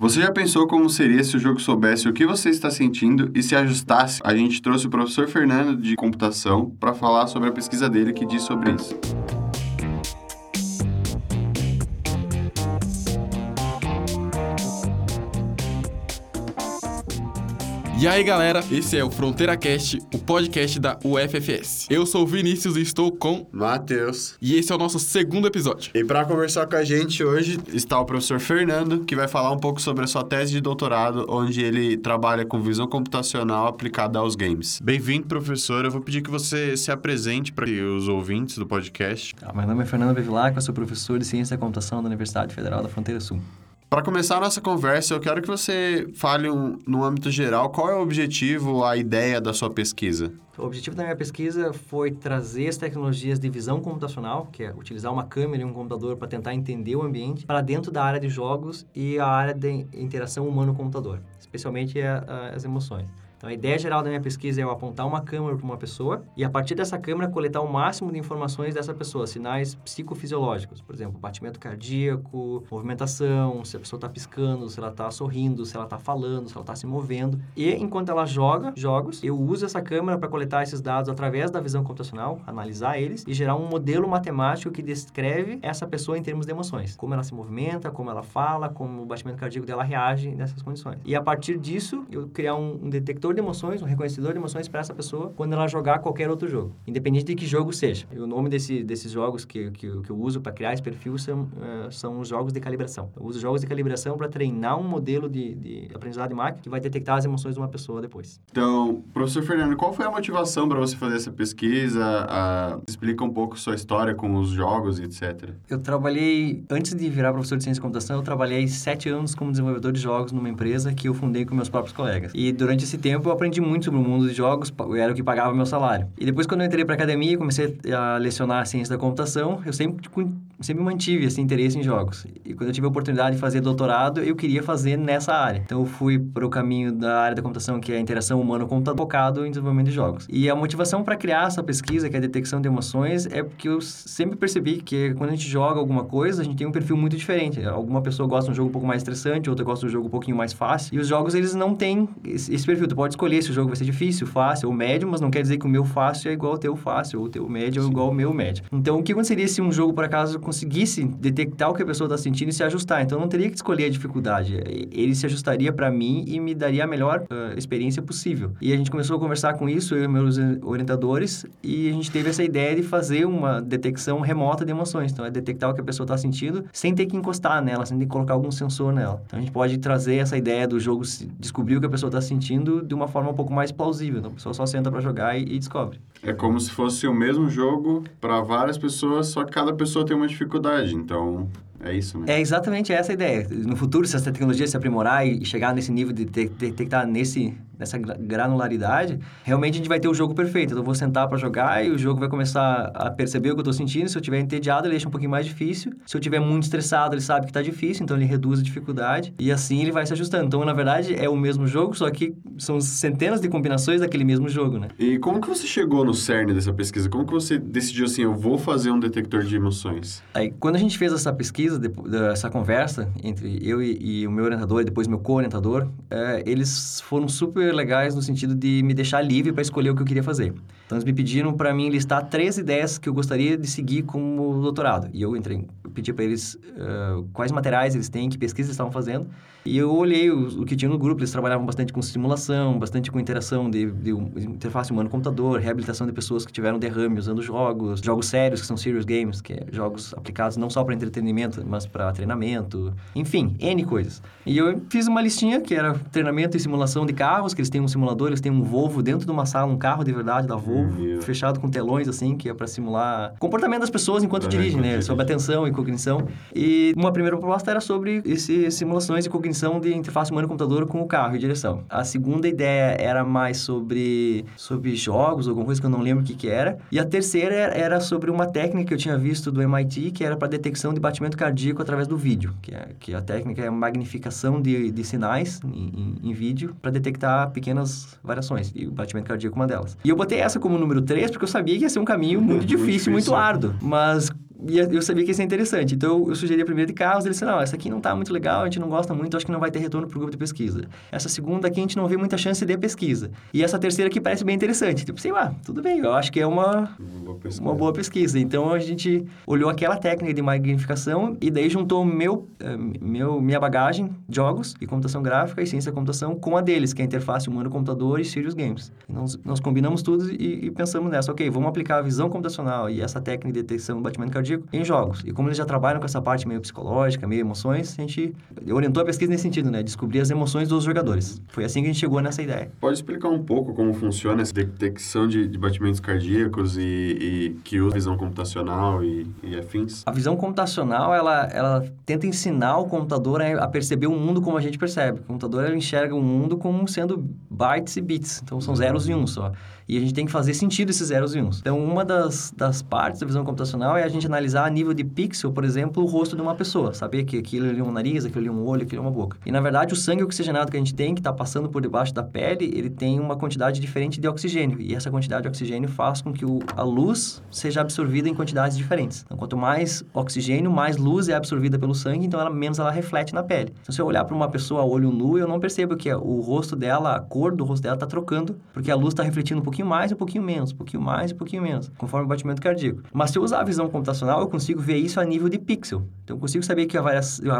Você já pensou como seria se o jogo soubesse o que você está sentindo e se ajustasse? A gente trouxe o professor Fernando de computação para falar sobre a pesquisa dele que diz sobre isso. E aí galera, esse é o Fronteira Cast, o podcast da UFFS. Eu sou o Vinícius e estou com. Matheus. E esse é o nosso segundo episódio. E para conversar com a gente hoje está o professor Fernando, que vai falar um pouco sobre a sua tese de doutorado, onde ele trabalha com visão computacional aplicada aos games. Bem-vindo, professor. Eu vou pedir que você se apresente para os ouvintes do podcast. Ah, meu nome é Fernando Bevilacqua, eu sou professor de Ciência da Computação da Universidade Federal da Fronteira Sul. Para começar a nossa conversa, eu quero que você fale um, no âmbito geral qual é o objetivo, a ideia da sua pesquisa. O objetivo da minha pesquisa foi trazer as tecnologias de visão computacional, que é utilizar uma câmera e um computador para tentar entender o ambiente, para dentro da área de jogos e a área de interação humano-computador, especialmente a, a, as emoções. Então, a ideia geral da minha pesquisa é eu apontar uma câmera para uma pessoa e, a partir dessa câmera, coletar o máximo de informações dessa pessoa, sinais psicofisiológicos, por exemplo, batimento cardíaco, movimentação, se a pessoa está piscando, se ela está sorrindo, se ela está falando, se ela está se movendo. E, enquanto ela joga jogos, eu uso essa câmera para coletar esses dados através da visão computacional, analisar eles e gerar um modelo matemático que descreve essa pessoa em termos de emoções. Como ela se movimenta, como ela fala, como o batimento cardíaco dela reage nessas condições. E, a partir disso, eu criar um, um detector de emoções, um reconhecedor de emoções para essa pessoa quando ela jogar qualquer outro jogo, independente de que jogo seja. E o nome desse, desses jogos que, que, que eu uso para criar esse perfil são, uh, são os jogos de calibração. Eu uso jogos de calibração para treinar um modelo de, de aprendizado de máquina que vai detectar as emoções de uma pessoa depois. Então, professor Fernando, qual foi a motivação para você fazer essa pesquisa? Explica um pouco sua história com os jogos e etc. Eu trabalhei, antes de virar professor de ciência e computação, eu trabalhei sete anos como desenvolvedor de jogos numa empresa que eu fundei com meus próprios colegas. E durante esse tempo eu aprendi muito sobre o mundo dos jogos, era o que pagava meu salário. E depois, quando eu entrei para academia e comecei a lecionar a ciência da computação, eu sempre, sempre mantive esse interesse em jogos. E quando eu tive a oportunidade de fazer doutorado, eu queria fazer nessa área. Então, eu fui para o caminho da área da computação, que é a interação humano-computador, focado em desenvolvimento de jogos. E a motivação para criar essa pesquisa, que é a detecção de emoções, é porque eu sempre percebi que quando a gente joga alguma coisa, a gente tem um perfil muito diferente. Alguma pessoa gosta de um jogo um pouco mais estressante, outra gosta de um jogo um pouquinho mais fácil. E os jogos, eles não têm esse perfil. Tu pode escolher se o jogo vai ser difícil, fácil ou médio, mas não quer dizer que o meu fácil é igual ao teu fácil, ou o teu médio é igual ao meu médio. Então, o que aconteceria se um jogo, por acaso, conseguisse detectar o que a pessoa está sentindo e se ajustar? Então, eu não teria que escolher a dificuldade. Ele se ajustaria para mim e me daria a melhor uh, experiência possível. E a gente começou a conversar com isso, eu e meus orientadores, e a gente teve essa ideia de fazer uma detecção remota de emoções. Então, é detectar o que a pessoa está sentindo sem ter que encostar nela, sem ter que colocar algum sensor nela. Então, a gente pode trazer essa ideia do jogo descobrir o que a pessoa está sentindo de uma forma um pouco mais plausível. Então, a pessoa só senta para jogar e, e, descobre. É como se fosse o mesmo jogo para várias pessoas, só que cada pessoa tem uma dificuldade. Então, é isso, né? É exatamente essa a ideia. No futuro, se essa tecnologia se aprimorar e chegar nesse nível de detectar nesse, nessa granularidade, realmente a gente vai ter o jogo perfeito. Então, eu vou sentar para jogar e o jogo vai começar a perceber o que eu estou sentindo. Se eu estiver entediado, ele deixa um pouquinho mais difícil. Se eu estiver muito estressado, ele sabe que está difícil, então ele reduz a dificuldade. E assim ele vai se ajustando. Então, na verdade, é o mesmo jogo, só que são centenas de combinações daquele mesmo jogo, né? E como que você chegou no cerne dessa pesquisa? Como que você decidiu assim, eu vou fazer um detector de emoções? Aí, quando a gente fez essa pesquisa, dessa conversa entre eu e, e o meu orientador e depois meu co-orientador, é, eles foram super legais no sentido de me deixar livre para escolher o que eu queria fazer. Então, eles me pediram para mim listar três ideias que eu gostaria de seguir como doutorado. E eu entrei, eu pedi para eles uh, quais materiais eles têm, que pesquisa eles estavam fazendo. E eu olhei o, o, que tinha no grupo, eles trabalhavam bastante com simulação, bastante com interação de, de, interface humano-computador, reabilitação de pessoas que tiveram derrame usando jogos, jogos sérios, que são serious games, que é jogos aplicados não só para entretenimento, mas para treinamento, enfim, N coisas. E eu fiz uma listinha que era treinamento e simulação de carros, que eles têm um simulador, eles têm um Volvo dentro de uma sala, um carro de verdade da Volvo, fechado com telões, assim, que é para simular comportamento das pessoas enquanto dirigem, né? Sobre atenção e cognição. E uma primeira proposta era sobre esse simulações e cognição de interface humano-computador com o carro e direção. A segunda ideia era mais sobre, sobre jogos, alguma coisa que eu não lembro o que que era. E a terceira era sobre uma técnica que eu tinha visto do MIT, que era para detecção de batimento cardíaco através do vídeo, que, é, que a técnica é a magnificação de, de sinais em, em, em vídeo para detectar pequenas variações, e o batimento cardíaco é uma delas. E eu botei essa como número 3 porque eu sabia que ia ser um caminho muito, muito difícil, difícil, muito árduo. Mas e eu sabia que isso é interessante. Então, eu sugeri a primeira de carros, ele disse, não, essa aqui não está muito legal, a gente não gosta muito, acho que não vai ter retorno para o grupo de pesquisa. Essa segunda aqui, a gente não vê muita chance de pesquisa. E essa terceira aqui parece bem interessante. Tipo, sei lá, tudo bem, eu acho que é uma, uma, boa, pesquisa. Uma boa pesquisa. Então, a gente olhou aquela técnica de magnificação e daí juntou meu, eh, meu, minha bagagem, jogos e computação gráfica e ciência da computação com a deles, que é a interface humano-computador e Serious Games. Nós, nós combinamos tudo e, e, pensamos nessa, ok, vamos aplicar a visão computacional e essa técnica de detecção do batimento cardíaco em jogos. E como eles já trabalham com essa parte meio psicológica, meio emoções, a gente orientou a pesquisa nesse sentido, né? Descobrir as emoções dos jogadores. Foi assim que a gente chegou nessa ideia. Pode explicar um pouco como funciona essa detecção de, de batimentos cardíacos e, e, que usa visão computacional e, e, afins? A visão computacional, ela, ela tenta ensinar o computador a, a perceber o mundo como a gente percebe. O computador, ele enxerga o mundo como sendo bytes e bits. Então, são zeros e uns só. E a gente tem que fazer sentido esses zeros e uns. Então, uma das, das partes da visão computacional é a gente analisar a nível de pixel, por exemplo, o rosto de uma pessoa. Saber que aquilo ali é um nariz, aquilo ali é um olho, aquilo é uma boca. E, na verdade, o sangue oxigenado que a gente tem, que está passando por debaixo da pele, ele tem uma quantidade diferente de oxigênio. E essa quantidade de oxigênio faz com que o, a luz seja absorvida em quantidades diferentes. Então, quanto mais oxigênio, mais luz é absorvida pelo sangue, então ela, menos ela reflete na pele. Então, se eu olhar para uma pessoa olho nu, eu não percebo que o rosto dela, a cor do rosto dela está trocando, porque a luz está refletindo um pouquinho mais um pouquinho menos, um pouquinho mais um pouquinho menos, conforme o batimento cardíaco. Mas se eu usar a visão computacional, eu consigo ver isso a nível de pixel. Então, eu consigo saber que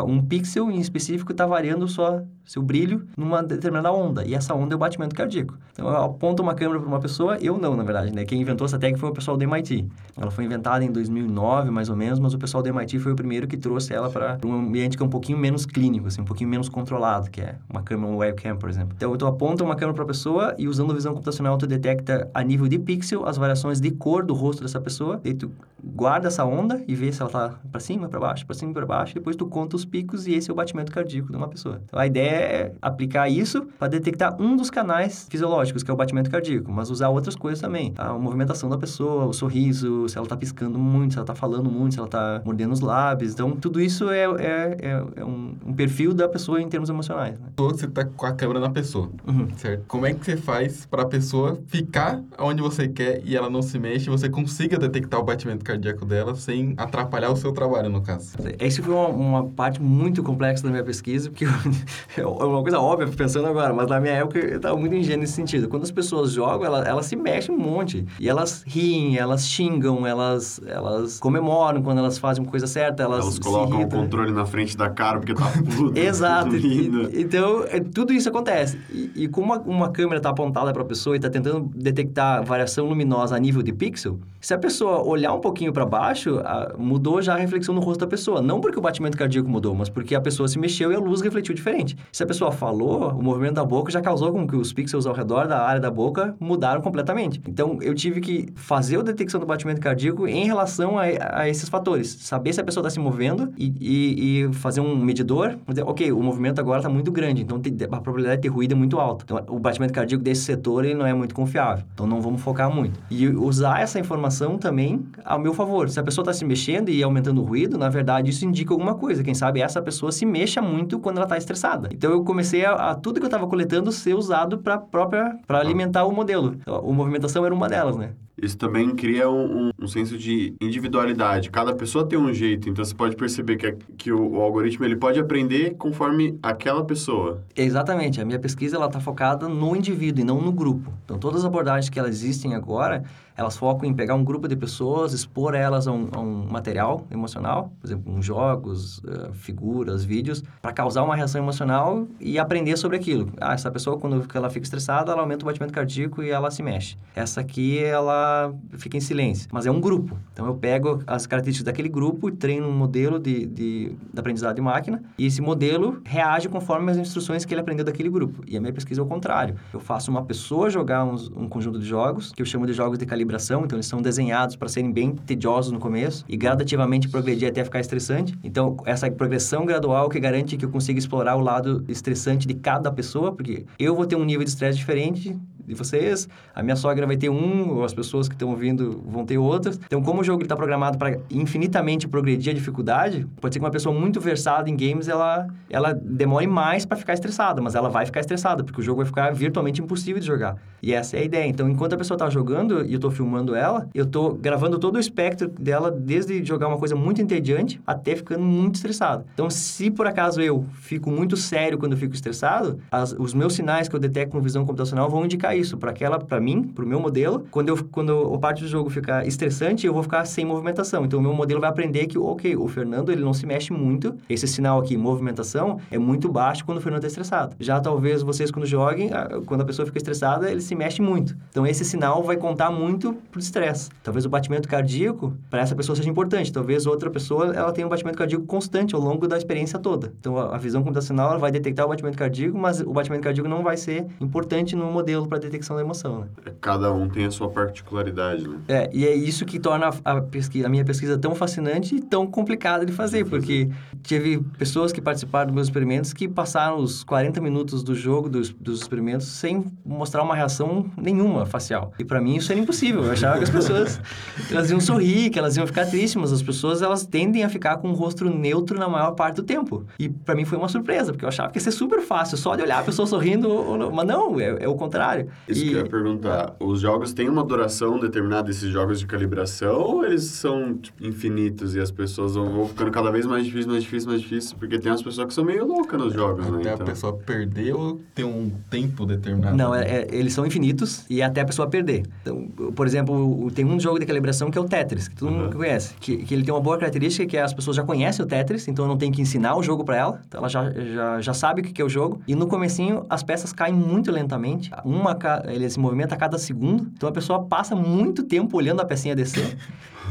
um pixel em específico está variando só seu brilho numa determinada onda, e essa onda é o batimento cardíaco. Então, eu aponto uma câmera para uma pessoa, eu não, na verdade, né? Quem inventou essa técnica foi o pessoal do MIT. Ela foi inventada em 2009, mais ou menos, mas o pessoal do MIT foi o primeiro que trouxe ela para um ambiente que é um pouquinho menos clínico, assim, um pouquinho menos controlado, que é uma câmera, um webcam, por exemplo. Então, eu aponto uma câmera para a pessoa e usando a visão computacional, tu detecta a nível de pixel as variações de cor do rosto dessa pessoa, e tu guarda essa onda e vê se ela tá para cima, para baixo, para cima, para baixo, depois tu conta os picos e esse é o batimento cardíaco de uma pessoa. Então, a ideia é aplicar isso para detectar um dos canais fisiológicos, que é o batimento cardíaco, mas usar outras coisas também, tá? a movimentação da pessoa, o sorriso, se ela tá piscando muito, se ela tá falando muito, se ela tá mordendo os lábios. Então, tudo isso é, é, é, é um, um, perfil da pessoa em termos emocionais. Né? Você tá com a câmera na pessoa, uhum. certo? Como é que você faz para a pessoa ficar onde você quer e ela não se mexe e você consiga detectar o batimento cardíaco dela sem atrapalhar o seu trabalho, no caso? Essa foi uma, uma parte muito complexa da minha pesquisa, porque é uma coisa óbvia pensando agora, mas na minha época eu estava muito ingênuo nesse sentido. Quando as pessoas jogam, elas, elas se mexem um monte. E elas riem, elas xingam, elas, elas comemoram quando elas fazem uma coisa certa, elas Elas colocam o controle na frente da cara porque tá puto. Exato. E, então, é, tudo isso acontece. E, e como uma, uma câmera está apontada para a pessoa e está tentando detectar variação luminosa a nível de pixel, se a pessoa olhar um pouquinho para baixo, a, mudou já a reflexão no rosto da pessoa. Não porque o batimento cardíaco mudou, mas porque a pessoa se mexeu e a luz refletiu diferente. Se a pessoa falou, o movimento da boca já causou com que os pixels ao redor da área da boca mudaram completamente. Então, eu tive que fazer a detecção do batimento cardíaco em relação a, a esses fatores. Saber se a pessoa está se movendo e, e, e, fazer um medidor. Dizer, ok, o movimento agora está muito grande, então a probabilidade de ter ruído é muito alta. Então, o batimento cardíaco desse setor ele não é muito confiável. Então, não vamos focar muito. E usar essa informação também ao meu favor. Se a pessoa está se mexendo e aumentando o ruído, na verdade, isso indica alguma coisa. Quem sabe essa pessoa se mexa muito quando ela está estressada. Então, eu comecei a, a tudo que eu estava coletando ser usado para própria para alimentar o modelo. Então, a movimentação era uma delas, né? Isso também cria um, um, um, senso de individualidade. Cada pessoa tem um jeito, então você pode perceber que, que o, o, algoritmo ele pode aprender conforme aquela pessoa. Exatamente. A minha pesquisa ela está focada no indivíduo e não no grupo. Então todas as abordagens que elas existem agora, elas focam em pegar um grupo de pessoas, expor elas a um, a um material emocional, por exemplo, um jogos, uh, figuras, vídeos, para causar uma reação emocional e aprender sobre aquilo. Ah, essa pessoa, quando ela fica estressada, ela aumenta o batimento cardíaco e ela se mexe. Essa aqui, ela fica em silêncio. Mas é um grupo. Então, eu pego as características daquele grupo e treino um modelo de, de, de aprendizado de máquina e esse modelo reage conforme as instruções que ele aprendeu daquele grupo. E a minha pesquisa é o contrário. Eu faço uma pessoa jogar uns, um conjunto de jogos, que eu chamo de jogos de calibração então eles são desenhados para serem bem tediosos no começo e gradativamente progredir até ficar estressante. Então, essa progressão gradual que garante que eu consiga explorar o lado estressante de cada pessoa, porque eu vou ter um nível de estresse diferente de vocês, a minha sogra vai ter um, ou as pessoas que estão ouvindo vão ter outras. Então, como o jogo está programado para infinitamente progredir a dificuldade, pode ser que uma pessoa muito versada em games, ela, ela demore mais para ficar estressada, mas ela vai ficar estressada, porque o jogo vai ficar virtualmente impossível de jogar. E essa é a ideia. Então, enquanto a pessoa está jogando e eu estou filmando ela, eu estou gravando todo o espectro dela, desde jogar uma coisa muito entediante até ficando muito estressado. Então, se por acaso eu fico muito sério quando eu fico estressado, as, os meus sinais que eu detecto com visão computacional vão indicar isso para aquela, para mim, para o meu modelo. Quando eu quando a parte do jogo ficar estressante, eu vou ficar sem movimentação. Então, o meu modelo vai aprender que, ok, o Fernando ele não se mexe muito. Esse sinal aqui, movimentação, é muito baixo quando o Fernando está estressado. Já talvez vocês quando joguem, quando a pessoa fica estressada, ele se mexe muito. Então, esse sinal vai contar muito pro estresse. Talvez o batimento cardíaco para essa pessoa seja importante. Talvez outra pessoa ela tenha um batimento cardíaco constante ao longo da experiência toda. Então, a, visão computacional vai detectar o batimento cardíaco, mas o batimento cardíaco não vai ser importante no modelo para detecção da emoção, né? É, cada um tem a sua particularidade, né? É, e é isso que torna a, pesquisa, a minha pesquisa tão fascinante e tão complicada de fazer, porque tive pessoas que participaram dos meus experimentos que passaram os 40 minutos do jogo, dos, dos experimentos, sem mostrar uma reação nenhuma facial. E para mim isso era impossível. Eu achava que as pessoas elas iam sorrir, que elas iam ficar tristes, mas as pessoas elas tendem a ficar com o rosto neutro na maior parte do tempo. E para mim foi uma surpresa, porque eu achava que ia ser super fácil, só de olhar a pessoa sorrindo, mas não, é, é o contrário. Isso e... que eu ia perguntar. Os jogos têm uma duração determinada, esses jogos de calibração, ou eles são tipo, infinitos e as pessoas vão ficando cada vez mais difícil, mais difícil, mais difícil? Porque tem as pessoas que são meio loucas nos jogos, até né? Até então. a pessoa perder ou tem um tempo determinado? Não, é, é, eles são infinitos e até a pessoa perder. Então, por exemplo, tem um jogo de calibração que é o Tetris, que todo uhum. mundo conhece. Que, que ele tem uma boa característica que é as pessoas já conhecem o Tetris, então eu não tenho que ensinar o jogo para ela. Então ela já, já, já sabe o que é o jogo. E no comecinho, as peças caem muito lentamente. Uma, ele se movimenta a cada segundo. Então a pessoa passa muito tempo olhando a pecinha descer.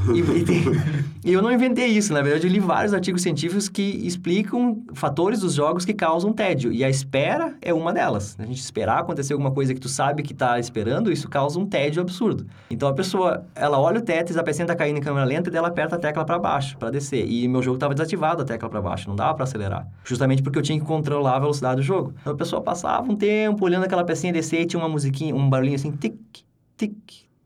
e, e, tem, e, eu não inventei isso, na verdade eu li vários artigos científicos que explicam fatores dos jogos que causam tédio. E a espera é uma delas. A gente esperar acontecer alguma coisa que tu sabe que está esperando, isso causa um tédio absurdo. Então a pessoa, ela olha o Tetris, a pecinha está caindo em câmera lenta, e ela aperta a tecla para baixo, para descer. E meu jogo estava desativado a tecla para baixo, não dava para acelerar. Justamente porque eu tinha que controlar a velocidade do jogo. Então a pessoa passava um tempo olhando aquela pecinha descer e tinha uma musiquinha, um barulhinho assim, tic, tic,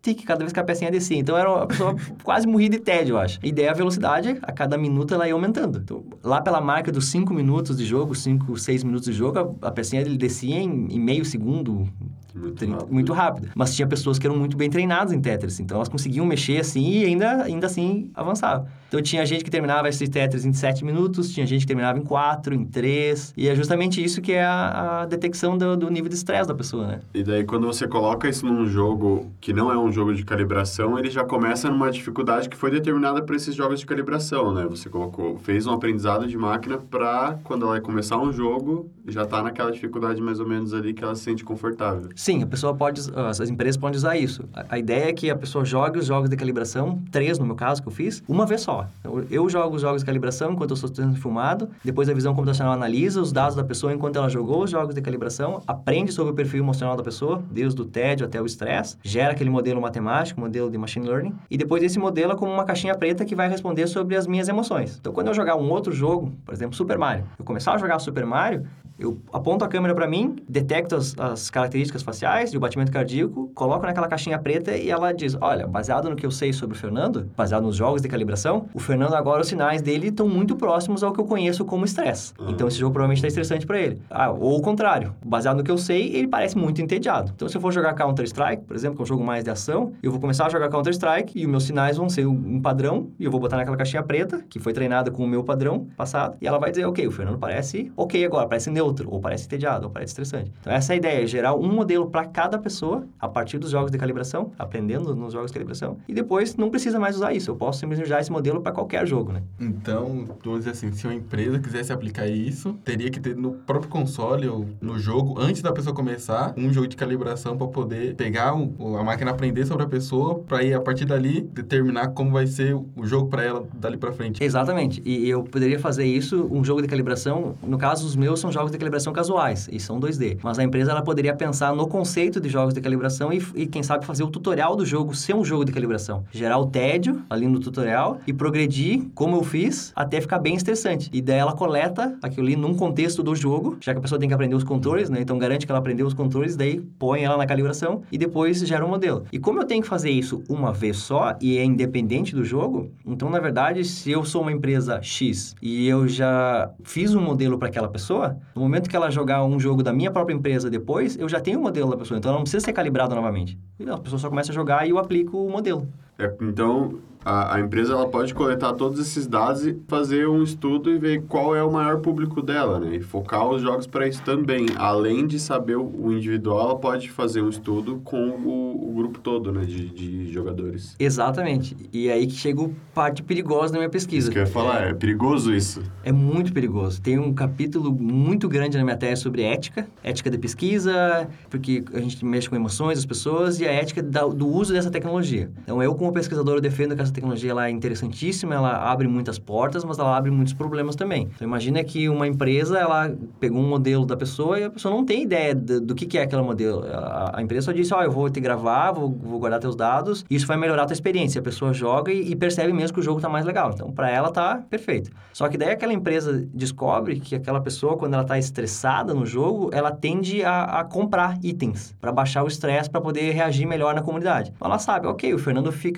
tic, cada vez que a pecinha descia. Então, era uma pessoa quase morria de tédio, eu acho. E daí a velocidade, a cada minuto, ela ia aumentando. Então, lá pela marca dos 5 minutos de jogo, 5, 6 minutos de jogo, a, a pecinha ele descia em, em meio segundo, muito, 30, rápido. muito rápido. Mas tinha pessoas que eram muito bem treinadas em Tetris, então elas conseguiam mexer assim e ainda, ainda assim avançavam. Então tinha gente que terminava esse Tetris em 7 minutos, tinha gente que terminava em 4, em 3, e é justamente isso que é a, a detecção do, do, nível de estresse da pessoa, né? E daí quando você coloca isso num jogo que não é um jogo de calibração, ele já começa numa dificuldade que foi determinada para esses jogos de calibração, né? Você colocou, fez um aprendizado de máquina para quando ela começar um jogo, já tá naquela dificuldade mais ou menos ali que ela se sente confortável. Sim, a pessoa pode, as empresas podem usar isso. A, a, ideia é que a pessoa jogue os jogos de calibração, três no meu caso que eu fiz, uma vez só. Eu, jogo os jogos de calibração enquanto eu estou sendo filmado, depois a visão computacional analisa os dados da pessoa enquanto ela jogou os jogos de calibração, aprende sobre o perfil emocional da pessoa, desde o tédio até o estresse, gera aquele modelo matemático, modelo de machine learning, e depois esse modelo é como uma caixinha preta que vai responder sobre as minhas emoções. Então, quando eu jogar um outro jogo, por exemplo, Super Mario, eu começar a jogar Super Mario, eu aponto a câmera para mim, detecto as, as, características faciais e o batimento cardíaco, coloco naquela caixinha preta e ela diz: Olha, baseado no que eu sei sobre o Fernando, baseado nos jogos de calibração, o Fernando agora os sinais dele estão muito próximos ao que eu conheço como estresse. Uhum. Então esse jogo provavelmente está estressante para ele. Ah, ou o contrário, baseado no que eu sei, ele parece muito entediado. Então se eu for jogar Counter-Strike, por exemplo, que é um jogo mais de ação, eu vou começar a jogar Counter-Strike e os meus sinais vão ser um padrão e eu vou botar naquela caixinha preta, que foi treinada com o meu padrão passado, e ela vai dizer: Ok, o Fernando parece ok agora, parece neutro neutro, ou parece entediado, ou parece estressante. Então, essa é a ideia, é gerar um modelo para cada pessoa, a partir dos jogos de calibração, aprendendo nos jogos de calibração, e depois não precisa mais usar isso, eu posso simplesmente usar esse modelo para qualquer jogo, né? Então, vamos dizer assim, se uma empresa quisesse aplicar isso, teria que ter no próprio console ou no jogo, antes da pessoa começar, um jogo de calibração para poder pegar o, a máquina aprender sobre a pessoa, para ir a partir dali determinar como vai ser o jogo para ela dali para frente. Exatamente. E eu poderia fazer isso, um jogo de calibração, no caso os meus são jogos de calibração casuais, e são 2D. Mas a empresa ela poderia pensar no conceito de jogos de calibração e, e, quem sabe, fazer o tutorial do jogo ser um jogo de calibração. Gerar o tédio ali no tutorial e progredir, como eu fiz, até ficar bem estressante. E daí ela coleta aquilo ali num contexto do jogo, já que a pessoa tem que aprender os controles, né? Então garante que ela aprendeu os controles, daí põe ela na calibração e depois gera um modelo. E como eu tenho que fazer isso uma vez só e é independente do jogo, então na verdade, se eu sou uma empresa X e eu já fiz um modelo para aquela pessoa, no momento que ela jogar um jogo da minha própria empresa depois, eu já tenho o um modelo da pessoa, então ela não precisa ser calibrada novamente. E a pessoa só começa a jogar e eu aplico o modelo. É, então, a, a, empresa ela pode coletar todos esses dados e fazer um estudo e ver qual é o maior público dela, né? E focar os jogos para isso também. Além de saber o, individual, ela pode fazer um estudo com o, o grupo todo, né? De, de, jogadores. Exatamente. E aí que chega o parte perigosa da minha pesquisa. Isso que eu ia falar, é, é perigoso isso? É muito perigoso. Tem um capítulo muito grande na minha tese sobre ética, ética da pesquisa, porque a gente mexe com emoções das pessoas e a ética da, do uso dessa tecnologia. Então, eu como pesquisador, eu defendo que essa tecnologia ela é interessantíssima, ela abre muitas portas, mas ela abre muitos problemas também. Então, imagina que uma empresa, ela pegou um modelo da pessoa e a pessoa não tem ideia do, do que, que é aquele modelo. A, a empresa só disse, ó, oh, eu vou te gravar, vou, vou guardar teus dados, isso vai melhorar a tua experiência. A pessoa joga e, e percebe mesmo que o jogo está mais legal. Então, para ela tá perfeito. Só que daí aquela empresa descobre que aquela pessoa, quando ela está estressada no jogo, ela tende a, a comprar itens para baixar o estresse, para poder reagir melhor na comunidade. Ela sabe, ok, o Fernando fica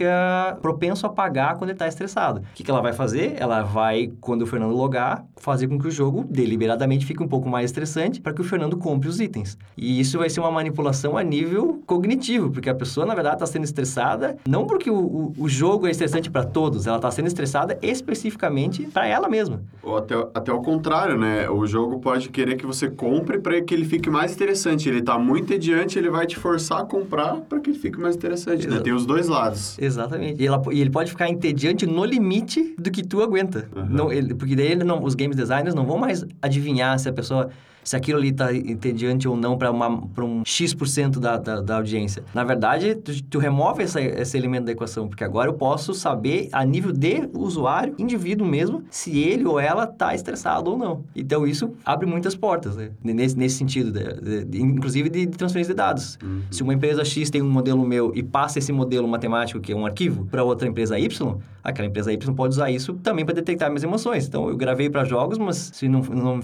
propenso a pagar quando ele está estressado. O que, que ela vai fazer? Ela vai, quando o Fernando logar, fazer com que o jogo deliberadamente fique um pouco mais estressante para que o Fernando compre os itens. E isso vai ser uma manipulação a nível cognitivo, porque a pessoa, na verdade, está sendo estressada não porque o, o, o jogo é estressante para todos, ela está sendo estressada especificamente para ela mesma. Ou até, até o contrário, né? O jogo pode querer que você compre para que ele fique mais interessante. Ele está muito adiante, ele vai te forçar a comprar para que ele fique mais interessante. Né? Tem os dois lados. Exatamente. E, ela, e, ele pode ficar entediante no limite do que tu aguenta. Uhum. Não, ele, porque daí ele não, os games designers não vão mais adivinhar se a pessoa se aquilo ali está entediante ou não para um X% da, da, da, audiência. Na verdade, tu, tu remove essa, esse elemento da equação, porque agora eu posso saber, a nível de usuário, indivíduo mesmo, se ele ou ela está estressado ou não. Então, isso abre muitas portas, né? nesse, nesse sentido, de, de, inclusive de, de, transferência de dados. Uhum. Se uma empresa X tem um modelo meu e passa esse modelo matemático, que é um arquivo, para outra empresa Y, aquela empresa Y pode usar isso também para detectar minhas emoções. Então, eu gravei para jogos, mas se não, não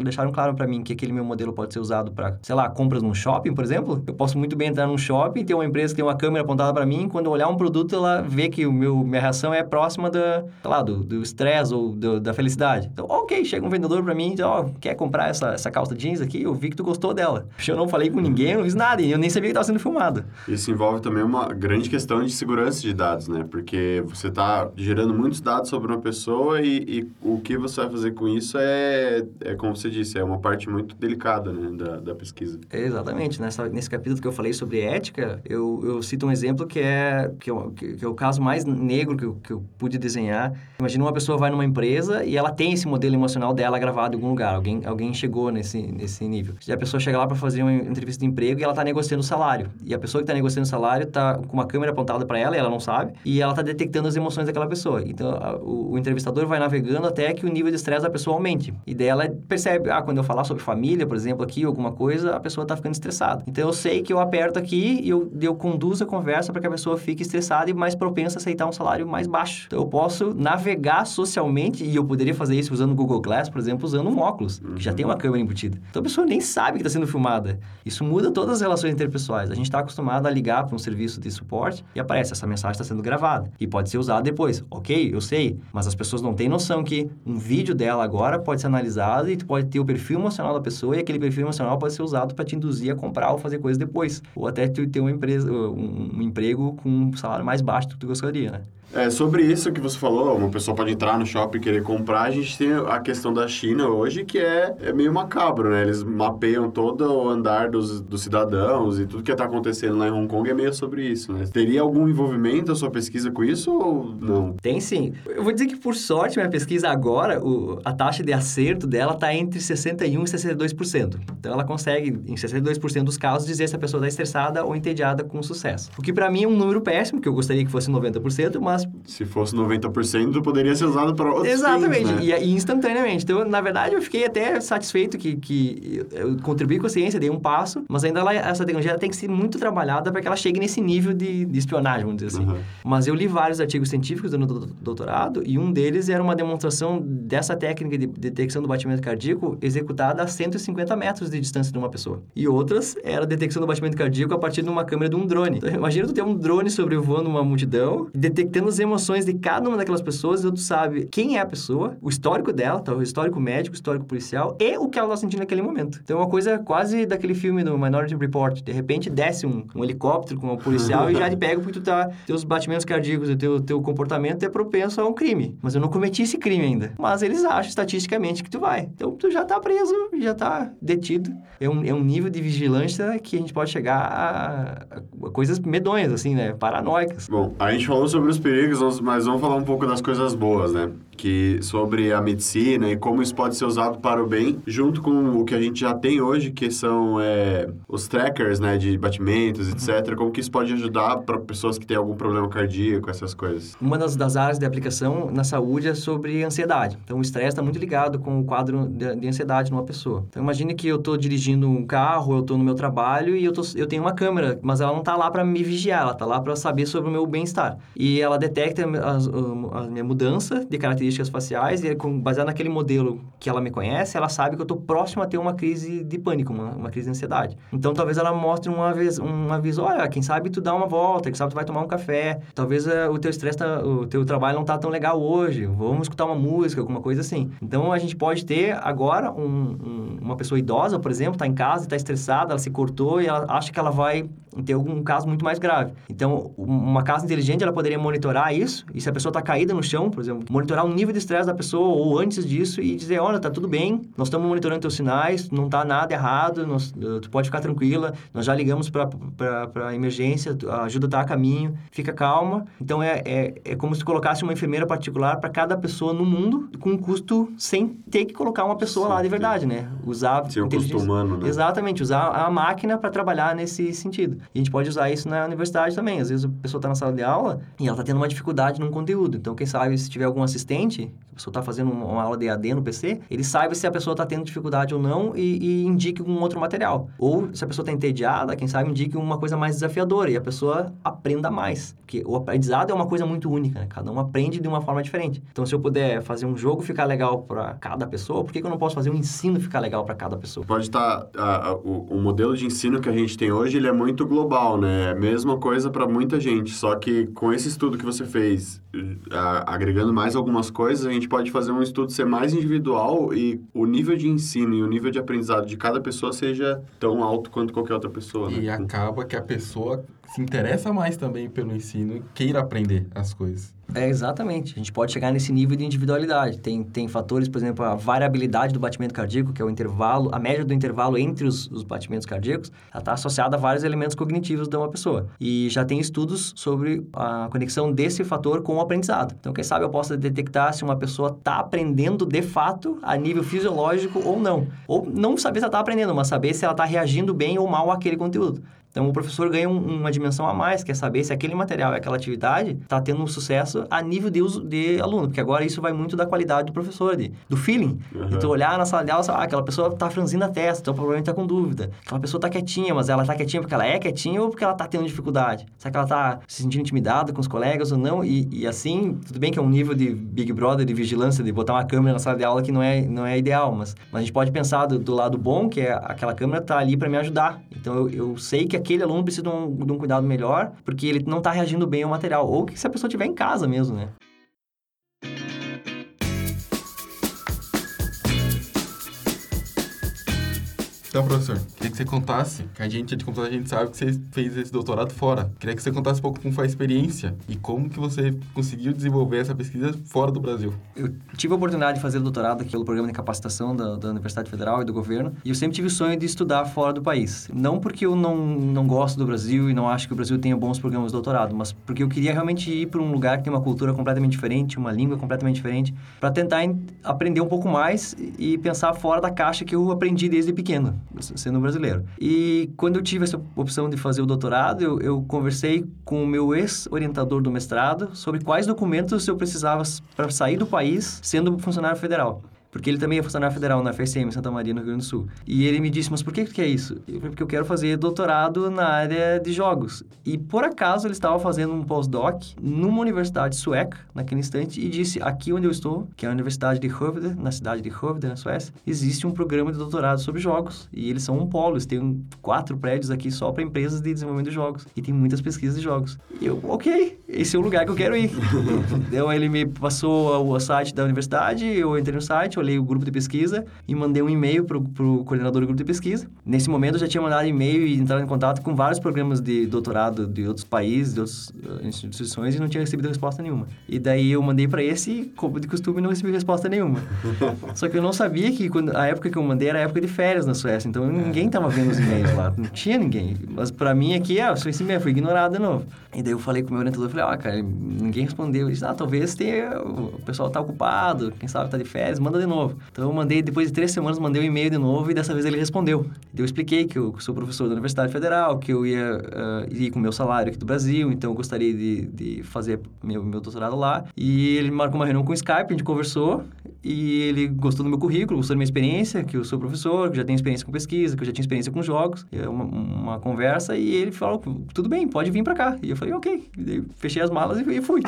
deixaram claro para mim mim que aquele meu modelo pode ser usado para, sei lá, compras num shopping, por exemplo, eu posso muito bem entrar num shopping, ter uma empresa que tem uma câmera apontada para mim, quando eu olhar um produto, ela vê que o meu, minha reação é próxima da, sei lá, do estresse ou do, da felicidade. Então, ok, chega um vendedor para mim e diz, ó, oh, quer comprar essa, essa calça jeans aqui? Eu vi que tu gostou dela. Eu não falei com ninguém, não fiz nada, e eu nem sabia que estava sendo filmado. Isso envolve também uma grande questão de segurança de dados, né? Porque você está gerando muitos dados sobre uma pessoa e, e, o que você vai fazer com isso é, é, como você disse, é uma parte muito delicada né, da, da pesquisa. Exatamente. Nessa, nesse capítulo que eu falei sobre ética, eu, eu cito um exemplo que é, que, é, que é o caso mais negro que eu, que eu pude desenhar. Imagina uma pessoa vai numa empresa e ela tem esse modelo emocional dela gravado em algum lugar. Alguém, alguém chegou nesse, nesse nível. E a pessoa chega lá para fazer uma entrevista de emprego e ela está negociando o salário. E a pessoa que está negociando o salário está com uma câmera apontada para ela e ela não sabe. E ela está detectando as emoções daquela pessoa. Então, a, o, o entrevistador vai navegando até que o nível de estresse da pessoa aumente. E daí ela percebe, ah, quando eu falar sobre família, família, por exemplo, aqui, alguma coisa, a pessoa está ficando estressada. Então, eu sei que eu aperto aqui e eu, eu conduzo a conversa para que a pessoa fique estressada e mais propensa a aceitar um salário mais baixo. Então, eu posso navegar socialmente, e eu poderia fazer isso usando o Google Glass, por exemplo, usando um óculos, que já tem uma câmera embutida. Então, a pessoa nem sabe que está sendo filmada. Isso muda todas as relações interpessoais. A gente está acostumado a ligar para um serviço de suporte e aparece, essa mensagem está sendo gravada. E pode ser usada depois. Ok, eu sei, mas as pessoas não têm noção que um vídeo dela agora pode ser analisado e tu pode ter o perfil emocional da pessoa pessoa e aquele perfil emocional pode ser usado para te induzir a comprar ou fazer coisas depois. Ou até ter uma empresa, um, um emprego com um salário mais baixo do que tu gostaria, né? É, sobre isso que você falou, uma pessoa pode entrar no shopping e querer comprar, a gente tem a questão da China hoje, que é, é meio macabro, né? Eles mapeiam todo o andar dos, dos cidadãos e tudo que está acontecendo lá em Hong Kong é meio sobre isso, né? Teria algum envolvimento a sua pesquisa com isso ou não? Tem sim. Eu vou dizer que, por sorte, minha pesquisa agora, o, a taxa de acerto dela está entre 61% e 62%. Então, ela consegue, em 62% dos casos, dizer se a pessoa está estressada ou entediada com sucesso. O que, para mim, é um número péssimo, que eu gostaria que fosse 90%, mas... Se fosse 90%, poderia ser usado para outros Exatamente, fins, né? e, e, instantaneamente. Então, na verdade, eu fiquei até satisfeito que, que eu contribuí com a ciência, dei um passo, mas ainda ela, essa tecnologia tem que ser muito trabalhada para que ela chegue nesse nível de, de espionagem, vamos dizer assim. Uhum. Mas eu li vários artigos científicos no doutorado e um deles era uma demonstração dessa técnica de detecção do batimento cardíaco executada a 150 metros de distância de uma pessoa. E outras era a detecção do batimento cardíaco a partir de uma câmera de um drone. Então, imagina tu ter um drone sobrevoando uma multidão, detectando as emoções de cada uma daquelas pessoas, e tu sabe quem é a pessoa, o histórico dela, tá, o histórico médico, o histórico policial e o que ela está sentindo naquele momento. Então é uma coisa quase daquele filme do Minority Report. De repente desce um, um helicóptero com um policial e já te pega porque tu tá. Teus batimentos cardíacos, teu, teu comportamento é propenso a um crime. Mas eu não cometi esse crime ainda. Mas eles acham estatisticamente que tu vai. Então tu já tá preso, já tá detido. É um, é um nível de vigilância que a gente pode chegar a, a coisas medonhas, assim, né? Paranoicas. Bom, a gente falou sobre os perigos, mas vamos falar um pouco das coisas boas, né? Que sobre a medicina e como isso pode ser usado para o bem, junto com o que a gente já tem hoje, que são é, os trackers, né, de batimentos, etc. Como que isso pode ajudar para pessoas que têm algum problema cardíaco, essas coisas? Uma das, das áreas de aplicação na saúde é sobre ansiedade. Então, o estresse está muito ligado com o quadro de, de, ansiedade numa pessoa. Então, imagine que eu estou dirigindo um carro, eu estou no meu trabalho e eu, tô, eu tenho uma câmera, mas ela não está lá para me vigiar, ela está lá para saber sobre o meu bem-estar. E ela detecta a, a, a minha mudança de características características faciais e com, baseado naquele modelo que ela me conhece, ela sabe que eu estou próximo a ter uma crise de pânico, uma, uma crise de ansiedade. Então, talvez ela mostre uma vez, um aviso, olha, quem sabe tu dá uma volta, quem sabe tu vai tomar um café, talvez uh, o teu estresse, tá, o teu trabalho não tá tão legal hoje, vamos escutar uma música, alguma coisa assim. Então, a gente pode ter agora um, um, uma pessoa idosa, por exemplo, está em casa, está estressada, ela se cortou e ela acha que ela vai ter algum caso muito mais grave. Então, uma casa inteligente, ela poderia monitorar isso, e se a pessoa está caída no chão, por exemplo, monitorar o nível de estresse da pessoa ou antes disso e dizer, olha, tá tudo bem, nós estamos monitorando teus sinais, não tá nada errado, nós, eh, tu pode ficar tranquila, nós já ligamos para emergência, a ajuda está a caminho, fica calma. Então, é, é, é como se colocasse uma enfermeira particular para cada pessoa no mundo, com um custo sem ter que colocar uma pessoa sim, lá de verdade, né? Usar... Ser um custo humano, né? Exatamente, usar a máquina para trabalhar nesse sentido. E a gente pode usar isso na universidade também. Às vezes a pessoa está na sala de aula e ela está tendo uma dificuldade num conteúdo. Então, quem sabe, se tiver algum assistente, a pessoa está fazendo uma aula de AD no PC, ele saiba se a pessoa está tendo dificuldade ou não e, e, indique um outro material. Ou, se a pessoa está entediada, quem sabe indique uma coisa mais desafiadora e a pessoa aprenda mais. Porque o aprendizado é uma coisa muito única, né? Cada um aprende de uma forma diferente. Então, se eu puder fazer um jogo ficar legal para cada pessoa, por que, que, eu não posso fazer um ensino ficar legal para cada pessoa? Pode estar... Tá, o, o modelo de ensino que a gente tem hoje, ele é muito global, né? É mesma coisa para muita gente, só que com esse estudo que você fez, a, agregando mais algumas coisas, a gente pode fazer um estudo ser mais individual e o nível de ensino e o nível de aprendizado de cada pessoa seja tão alto quanto qualquer outra pessoa, né? E acaba que a pessoa se interessa mais também pelo ensino queira aprender as coisas. É, exatamente. A gente pode chegar nesse nível de individualidade. Tem, tem fatores, por exemplo, a variabilidade do batimento cardíaco, que é o intervalo, a média do intervalo entre os, os batimentos cardíacos, ela está associada a vários elementos cognitivos de uma pessoa. E já tem estudos sobre a conexão desse fator com o aprendizado. Então, quem sabe eu possa detectar se uma pessoa está aprendendo de fato a nível fisiológico ou não. Ou não saber se ela está aprendendo, mas saber se ela está reagindo bem ou mal àquele conteúdo. Então, o professor ganha um, uma dimensão a mais, que é saber se aquele material, aquela atividade está tendo um sucesso a nível de uso de aluno, porque agora isso vai muito da qualidade do professor, de, do feeling. Uhum. Então, olhar na sala de aula, ah, aquela pessoa está franzindo a testa, então provavelmente está com dúvida. Aquela pessoa está quietinha, mas ela está quietinha porque ela é quietinha ou porque ela está tendo dificuldade? Será que ela está se sentindo intimidada com os colegas ou não? E, e, assim, tudo bem que é um nível de Big Brother, de vigilância, de botar uma câmera na sala de aula que não é, não é ideal, mas, mas a gente pode pensar do, do lado bom, que é aquela câmera está ali para me ajudar. Então, eu, eu sei que aquele aluno precisa de um, de um cuidado melhor, porque ele não está reagindo bem ao material. Ou que se a pessoa estiver em casa mesmo, né? Então, professor, queria que você contasse, que a gente de computador, a gente sabe que você fez esse doutorado fora. Queria que você contasse um pouco como foi a experiência e como que você conseguiu desenvolver essa pesquisa fora do Brasil. Eu tive a oportunidade de fazer doutorado aqui pelo programa de capacitação da, da Universidade Federal e do governo, e eu sempre tive o sonho de estudar fora do país. Não porque eu não, não gosto do Brasil e não acho que o Brasil tenha bons programas de doutorado, mas porque eu queria realmente ir para um lugar que tem uma cultura completamente diferente, uma língua completamente diferente, para tentar aprender um pouco mais e pensar fora da caixa que eu aprendi desde pequeno sendo brasileiro. E quando eu tive essa opção de fazer o doutorado, eu, eu conversei com o meu ex-orientador do mestrado sobre quais documentos eu precisava para sair do país sendo funcionário federal. Porque ele também é funcionário federal na FSM, Santa Maria, no Rio Grande do Sul. E ele me disse, mas por que que é isso? Eu falei, porque eu quero fazer doutorado na área de jogos. E por acaso ele estava fazendo um pós-doc numa universidade sueca, naquele instante, e disse, aqui onde eu estou, que é a Universidade de Hovde, na cidade de Hovde, na Suécia, existe um programa de doutorado sobre jogos. E eles são um polo, eles têm quatro prédios aqui só para empresas de desenvolvimento de jogos. E tem muitas pesquisas de jogos. E eu, ok, esse é o lugar que eu quero ir. então ele me passou o site da universidade, eu entrei no site, olhei o grupo de pesquisa e mandei um e-mail para o coordenador do grupo de pesquisa. Nesse momento, eu já tinha mandado e-mail e entrado em contato com vários programas de doutorado de outros países, de outras uh, instituições e não tinha recebido resposta nenhuma. E daí eu mandei para esse e, como de costume, não recebi resposta nenhuma. Só que eu não sabia que quando, a época que eu mandei era a época de férias na Suécia, então ninguém estava vendo os e-mails lá, não tinha ninguém. Mas para mim aqui, ah, sou esse e-mail, fui ignorado de novo. E daí eu falei com o meu orientador, falei, ah, cara, ninguém respondeu. Ele disse, ah, talvez tenha, o pessoal tá ocupado, quem sabe tá de férias, manda de novo. Então eu mandei, depois de três semanas, mandei um e-mail de novo e dessa vez ele respondeu. Eu expliquei que eu sou professor da Universidade Federal, que eu ia uh, ir com meu salário aqui do Brasil, então eu gostaria de, de fazer meu, meu doutorado lá. E ele marcou uma reunião com o Skype, a gente conversou e ele gostou do meu currículo, gostou da minha experiência, que eu sou professor, que já tenho experiência com pesquisa, que eu já tinha experiência com jogos. Uma, uma conversa e ele falou, tudo bem, pode vir para cá. E eu falei, ok. Fechei as malas e fui.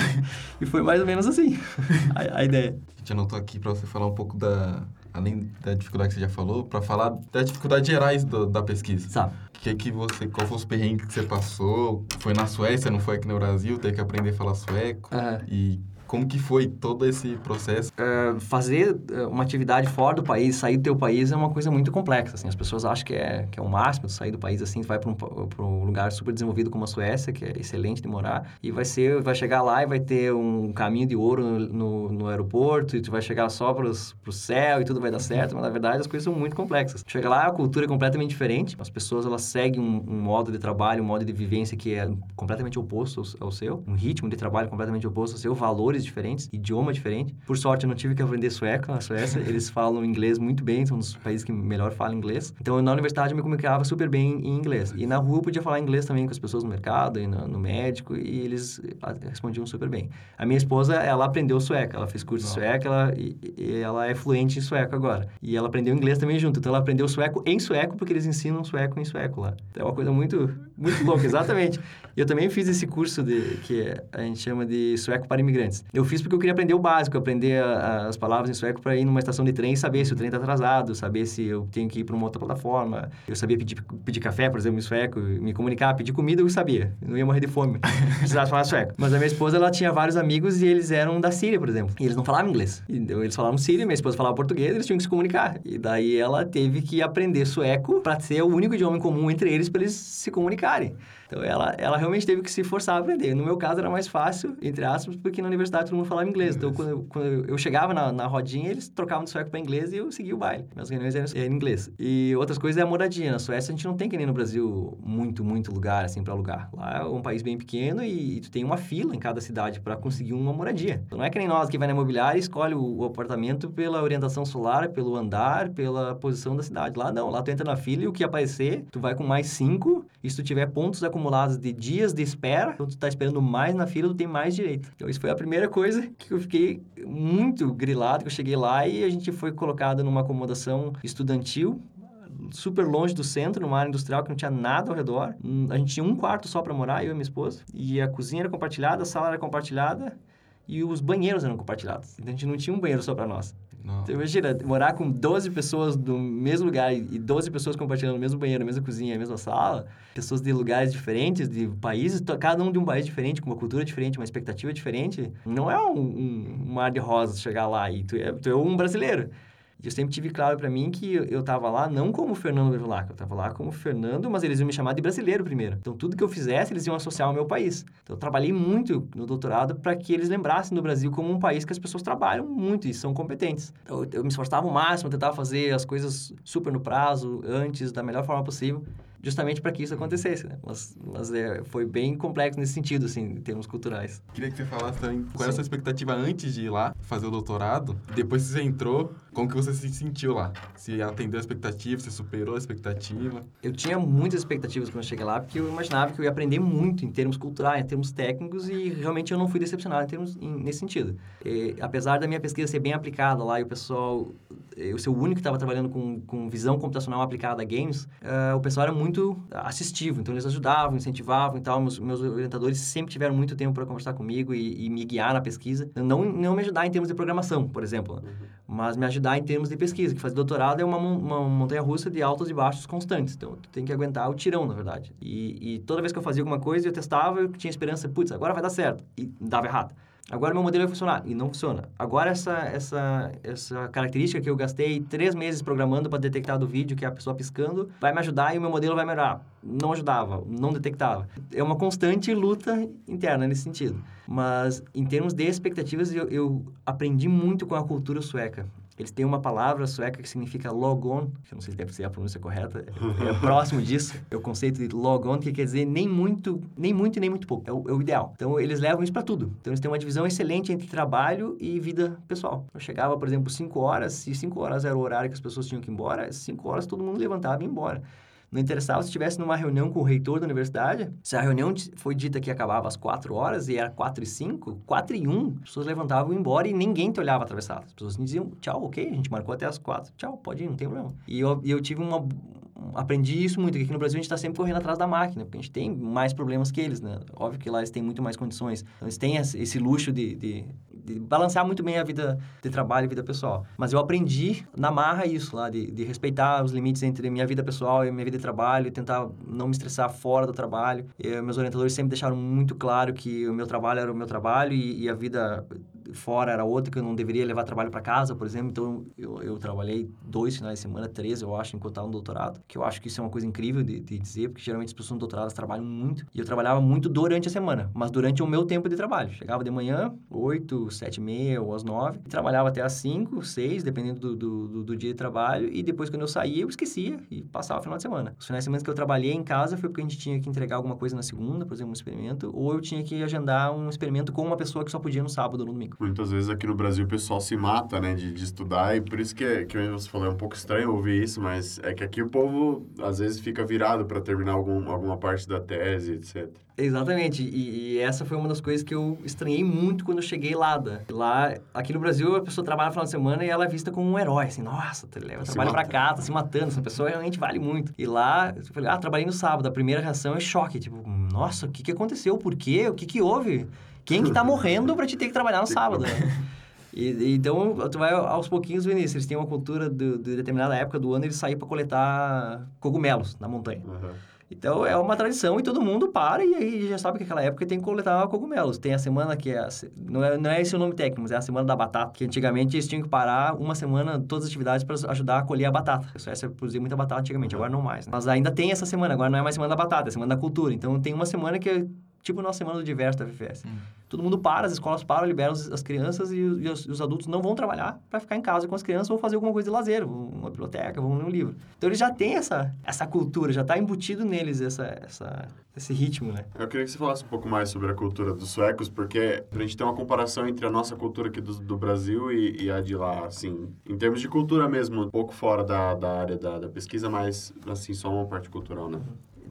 e foi mais ou menos assim a, a ideia. A gente anotou aqui para você falar um pouco da além da dificuldade que você já falou, para falar das dificuldades gerais do, da pesquisa. Sabe. Que que você, qual foi os perrengues que você passou? Foi na Suécia, não foi aqui no Brasil, teve que aprender a falar sueco. Uhum. E como que foi todo esse processo? Uh, fazer é, uma atividade fora do país, sair do teu país é uma coisa muito complexa, assim. As pessoas acham que é, que é o máximo sair do país, assim, vai para um, um lugar super desenvolvido como a Suécia, que é excelente de morar, e vai ser, vai chegar lá e vai ter um caminho de ouro no, no, no aeroporto, e tu vai chegar só para o céu e tudo vai dar certo, mas na verdade as coisas são muito complexas. Chega lá, a cultura é completamente diferente, as pessoas elas seguem um, um modo de trabalho, um modo de vivência que é completamente oposto ao, ao seu, um ritmo de trabalho completamente oposto ao seu, valores diferentes, idioma diferente. Por sorte, eu não tive que aprender sueco na Suécia. Eles falam inglês muito bem, são um dos países que melhor falam inglês. Então, na universidade, eu me comunicava super bem em inglês. E na rua, eu podia falar inglês também com as pessoas no mercado e no, no médico, e eles ah, respondiam super bem. A minha esposa, ela aprendeu sueco, ela fez curso de sueco, ela, e, e ela é fluente em sueco agora. E ela aprendeu inglês também junto. Então, ela aprendeu sueco em sueco, porque eles ensinam sueco em sueco lá. Então, é uma coisa muito, muito louca, exatamente. E eu também fiz esse curso de, que a gente chama de sueco para imigrantes. Eu fiz porque eu queria aprender o básico, aprender a, as palavras em sueco para ir numa estação de trem e saber se o trem está atrasado, saber se eu tenho que ir para uma outra plataforma. Eu sabia pedir, pedir café, por exemplo, em sueco, me comunicar, pedir comida, eu sabia. Não ia morrer de fome, precisava falar sueco. Mas a minha esposa, ela tinha vários amigos e eles eram da Síria, por exemplo. E eles não falavam inglês. Então, eles falavam sírio, minha esposa falava português, eles tinham que se comunicar. E daí ela teve que aprender sueco para ser o único idioma em comum entre eles para eles se comunicarem. Então, ela, ela realmente teve que se forçar a aprender. No meu caso, era mais fácil, entre aspas, porque na universidade todo mundo falava inglês. Então, quando eu, quando eu chegava na, na rodinha, eles trocavam de sueco para inglês e eu seguia o baile. Minhas reuniões eram em inglês. E outras coisas é a moradia. Na Suécia, a gente não tem que nem no Brasil muito, muito lugar, assim, para alugar. Lá é um país bem pequeno e, e tu tem uma fila em cada cidade para conseguir uma moradia. Então, não é que nem nós que vai na imobiliária e escolhe o, o apartamento pela orientação solar, pelo andar, pela posição da cidade. Lá não. Lá tu entra na fila e o que aparecer, tu vai com mais cinco. E se tu tiver pontos acumulados de dias de espera, então tu tá esperando mais na fila, tu tem mais direito. Então, isso foi a primeira coisa que eu fiquei muito grilado, que eu cheguei lá e a gente foi colocado numa acomodação estudantil, super longe do centro, numa área industrial que não tinha nada ao redor. A gente tinha um quarto só para morar, eu e minha esposa. E a cozinha era compartilhada, a sala era compartilhada e os banheiros eram compartilhados. Então a gente não tinha um banheiro só para nós. Então, imagina, morar com 12 pessoas no mesmo lugar e 12 pessoas compartilhando o mesmo banheiro, a mesma cozinha, a mesma sala, pessoas de lugares diferentes, de países, cada um de um país diferente, com uma cultura diferente, uma expectativa diferente. Não é um, um, mar de rosas chegar lá e tu é, tu é um brasileiro. Eu sempre tive claro para mim que eu estava lá não como Fernando Bevilacqua, eu estava lá como Fernando, mas eles iam me chamar de brasileiro primeiro. Então, tudo que eu fizesse, eles iam associar ao meu país. Então, eu trabalhei muito no doutorado para que eles lembrassem do Brasil como um país que as pessoas trabalham muito e são competentes. Então, eu me esforçava o máximo, tentava fazer as coisas super no prazo, antes, da melhor forma possível justamente para que isso acontecesse, né? Mas, mas é, foi bem complexo nesse sentido, assim, em termos culturais. Queria que você falasse também qual era a sua expectativa antes de ir lá fazer o doutorado, depois que você entrou, como que você se sentiu lá? Se atendeu a expectativa, se superou a expectativa? Eu tinha muitas expectativas quando eu cheguei lá, porque eu imaginava que eu ia aprender muito em termos culturais, em termos técnicos, e realmente eu não fui decepcionado em termos, em, nesse sentido. E, apesar da minha pesquisa ser bem aplicada lá e o pessoal eu ser o único que estava trabalhando com, com visão computacional aplicada a games, uh, o pessoal era muito assistivo, então eles ajudavam, incentivavam e tal. Meus, meus orientadores sempre tiveram muito tempo para conversar comigo e, e, me guiar na pesquisa. Não, não me ajudar em termos de programação, por exemplo, uhum. mas me ajudar em termos de pesquisa, que fazer doutorado é uma, uma montanha-russa de altos e baixos constantes, então tu tem que aguentar o tirão, na verdade. E, e toda vez que eu fazia alguma coisa, eu testava, eu tinha esperança, putz, agora vai dar certo, e dava errado. Agora meu modelo vai funcionar. E não funciona. Agora essa, essa, essa característica que eu gastei três meses programando para detectar do vídeo, que é a pessoa piscando, vai me ajudar e o meu modelo vai melhorar. Não ajudava, não detectava. É uma constante luta interna nesse sentido. Mas em termos de expectativas, eu, eu aprendi muito com a cultura sueca. Eles têm uma palavra sueca que significa logon, que eu não sei se deve ser a pronúncia correta, é, é próximo disso. É o conceito de logon, que quer dizer nem muito, nem muito e nem muito pouco. É o, é o ideal. Então, eles levam isso para tudo. Então, eles têm uma divisão excelente entre trabalho e vida pessoal. Eu chegava, por exemplo, 5 horas, se 5 horas era o horário que as pessoas tinham que ir embora, 5 horas todo mundo levantava e ia embora. Não interessava se estivesse numa reunião com o reitor da universidade. Se a reunião foi dita que acabava às 4 horas e era 4 e 5, 4 e 1, as pessoas levantavam e iam embora e ninguém te olhava atravessado. As pessoas diziam, tchau, ok, a gente marcou até às 4. Tchau, pode ir, não tem problema. E eu, eu tive uma... Aprendi isso muito, que aqui no Brasil a gente está sempre correndo atrás da máquina, porque a gente tem mais problemas que eles, né? Óbvio que lá eles têm muito mais condições. Então, eles têm esse luxo de, de de balancear muito bem a vida de trabalho e vida pessoal. Mas eu aprendi na marra isso lá, de, de respeitar os limites entre minha vida pessoal e minha vida de trabalho, tentar não me estressar fora do trabalho. E, meus orientadores sempre deixaram muito claro que o meu trabalho era o meu trabalho e, e a vida fora era outra, que eu não deveria levar trabalho para casa, por exemplo. Então, eu, eu trabalhei dois finais de semana, três, eu acho, enquanto estava no doutorado. Que eu acho que isso é uma coisa incrível de, de dizer, porque geralmente as pessoas no doutorado trabalham muito. E eu trabalhava muito durante a semana, mas durante o meu tempo de trabalho. Chegava de manhã, oito, sete e meia ou às nove. E trabalhava até às cinco, seis, dependendo do, do, do, do, dia de trabalho. E depois, quando eu saía, eu esquecia e passava o final de semana. Os finais de semana que eu trabalhei em casa foi porque a gente tinha que entregar alguma coisa na segunda, por exemplo, um experimento, ou eu tinha que agendar um experimento com uma pessoa que só podia no sábado ou no domingo. Muitas vezes aqui no Brasil o pessoal se mata, né, de, de estudar, e por isso que, é, que você falou, é um pouco estranho ouvir isso, mas é que aqui o povo às vezes fica virado para terminar algum, alguma parte da tese, etc. Exatamente, e, e, essa foi uma das coisas que eu estranhei muito quando eu cheguei lá. Da. Lá, aqui no Brasil, a pessoa trabalha no final de semana e ela é vista como um herói, assim, nossa, tu leva trabalho pra cá, tá se matando, essa pessoa realmente vale muito. E lá, eu falei, ah, trabalhei no sábado, a primeira reação é choque, tipo, nossa, o que que aconteceu, por quê, o que que houve? Quem que tá morrendo pra te ter que trabalhar no sábado, né? E, então, tu vai aos pouquinhos isso. Eles têm uma cultura de, de determinada época do ano, eles saem para coletar cogumelos na montanha. Uhum. Então, é uma tradição e todo mundo para e aí já sabe que aquela época tem que coletar cogumelos. Tem a semana que é... Não é, não é esse o nome técnico, mas é a semana da batata. Que antigamente eles tinham que parar uma semana, todas as atividades para ajudar a colher a batata. A Suécia produzia muita batata antigamente, agora não mais. Né? Mas ainda tem essa semana, agora não é mais semana da batata, é semana da cultura. Então, tem uma semana que tipo nossa semana do diverso da FFS. Hum. Todo mundo para, as escolas param, liberam as, as crianças e, e os, os, adultos não vão trabalhar para ficar em casa com as crianças ou fazer alguma coisa de lazer, uma biblioteca, vão ler um livro. Então eles já têm essa, essa cultura, já está embutido neles essa, essa, esse ritmo, né? Eu queria que você falasse um pouco mais sobre a cultura dos suecos, porque a gente tem uma comparação entre a nossa cultura aqui do, do Brasil e, e, a de lá, assim, em termos de cultura mesmo, um pouco fora da, da área da, da pesquisa, mas, assim, só uma parte cultural, né?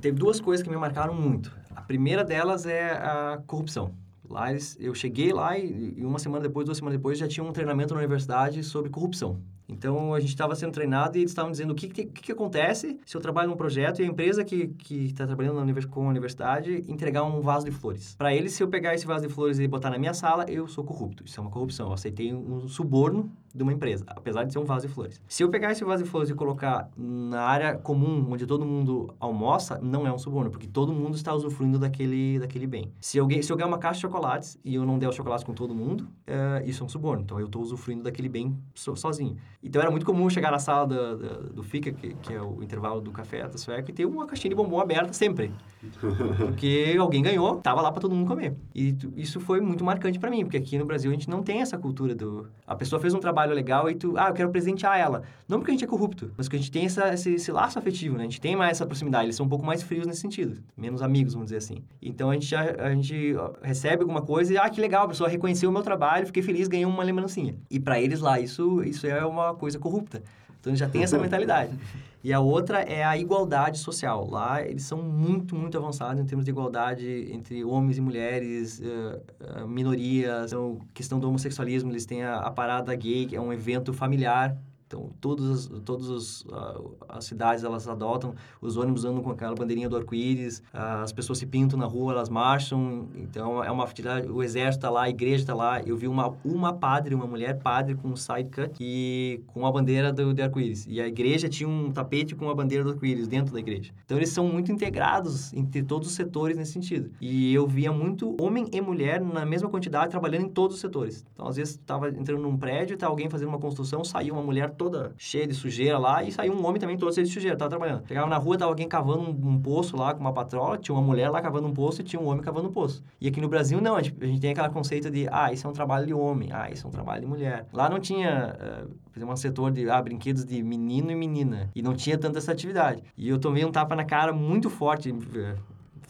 Teve duas coisas que me marcaram muito. A primeira delas é a corrupção. Lá eles, eu cheguei lá e, e, uma semana depois, duas semanas depois, já tinha um treinamento na universidade sobre corrupção. Então, a gente estava sendo treinado e eles estavam dizendo o que, que, que, acontece se eu trabalho num projeto e a empresa que está trabalhando na, com a universidade entregar um vaso de flores. Para eles, se eu pegar esse vaso de flores e botar na minha sala, eu sou corrupto. Isso é uma corrupção. Eu aceitei um suborno de uma empresa, apesar de ser um vaso de flores. Se eu pegar esse vaso de flores e colocar na área comum, onde todo mundo almoça, não é um suborno, porque todo mundo está usufruindo daquele, daquele bem. Se, alguém, se eu ganhar uma caixa de chocolates e eu não der os chocolates com todo mundo, é, isso é um suborno. Então, eu estou usufruindo daquele bem so, sozinho. Então, era muito comum chegar na sala do, do, do FICA, que, que, é o intervalo do café da sueca, e ter uma caixinha de bombom aberta sempre. Porque alguém ganhou, tava lá para todo mundo comer. E isso foi muito marcante para mim, porque aqui no Brasil a gente não tem essa cultura do... A pessoa fez um trabalho legal e tu... Ah, eu quero presentear ela. Não porque a gente é corrupto, mas porque a gente tem essa, esse, esse laço afetivo, né? A gente tem mais essa proximidade. Eles são um pouco mais frios nesse sentido. Menos amigos, vamos dizer assim. Então, a gente, já, a gente recebe alguma coisa e... Ah, que legal, a pessoa reconheceu o meu trabalho, fiquei feliz, ganhei uma lembrancinha. E para eles lá, isso, isso é uma coisa corrupta. Então, já tem essa mentalidade. E a outra é a igualdade social. Lá, eles são muito, muito avançados em termos de igualdade entre homens e mulheres, uh, uh, minorias. Então, questão do homossexualismo, eles têm a, a parada gay, que é um evento familiar então, todas, todas as, uh, as cidades, elas adotam, os ônibus andam com aquela bandeirinha do arco-íris, uh, as pessoas se pintam na rua, elas marcham, então é uma atividade, o exército está lá, a igreja está lá, eu vi uma, uma padre, uma mulher padre com um side cut e com a bandeira do, do arco-íris, e a igreja tinha um tapete com a bandeira do arco-íris dentro da igreja. Então, eles são muito integrados entre todos os setores nesse sentido. E eu via muito homem e mulher na mesma quantidade trabalhando em todos os setores. Então, às vezes, estava entrando num prédio, tá alguém fazendo uma construção, saiu uma mulher toda cheia de sujeira lá e saiu um homem também todo cheio de sujeira, tava trabalhando. Chegava na rua, tava alguém cavando um, um, poço lá com uma patrola, tinha uma mulher lá cavando um poço e tinha um homem cavando um poço. E aqui no Brasil, não, a gente, a gente tem aquele conceito de, ah, isso é um trabalho de homem, ah, isso é um trabalho de mulher. Lá não tinha, uh, por exemplo, um setor de, ah, brinquedos de menino e menina. E não tinha tanta essa atividade. E eu tomei um tapa na cara muito forte, eh,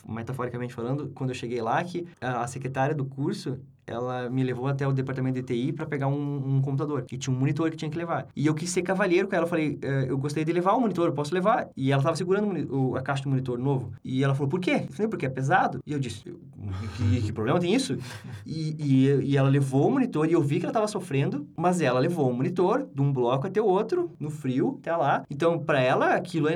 metaforicamente falando, quando eu cheguei lá, que a secretária do curso, ela me levou até o departamento de TI para pegar um, um, computador. E tinha um monitor que tinha que levar. E eu quis ser cavalheiro com ela. Eu falei, eh, eu gostaria de levar o monitor, eu posso levar? E ela estava segurando a caixa do monitor novo. E ela falou, por quê? Eu falei, porque é pesado. E eu disse, que, que problema tem isso? E, e, e, ela levou o monitor e eu vi que ela estava sofrendo, mas ela levou o monitor de um bloco até o outro, no frio, até lá. Então, para ela, aquilo é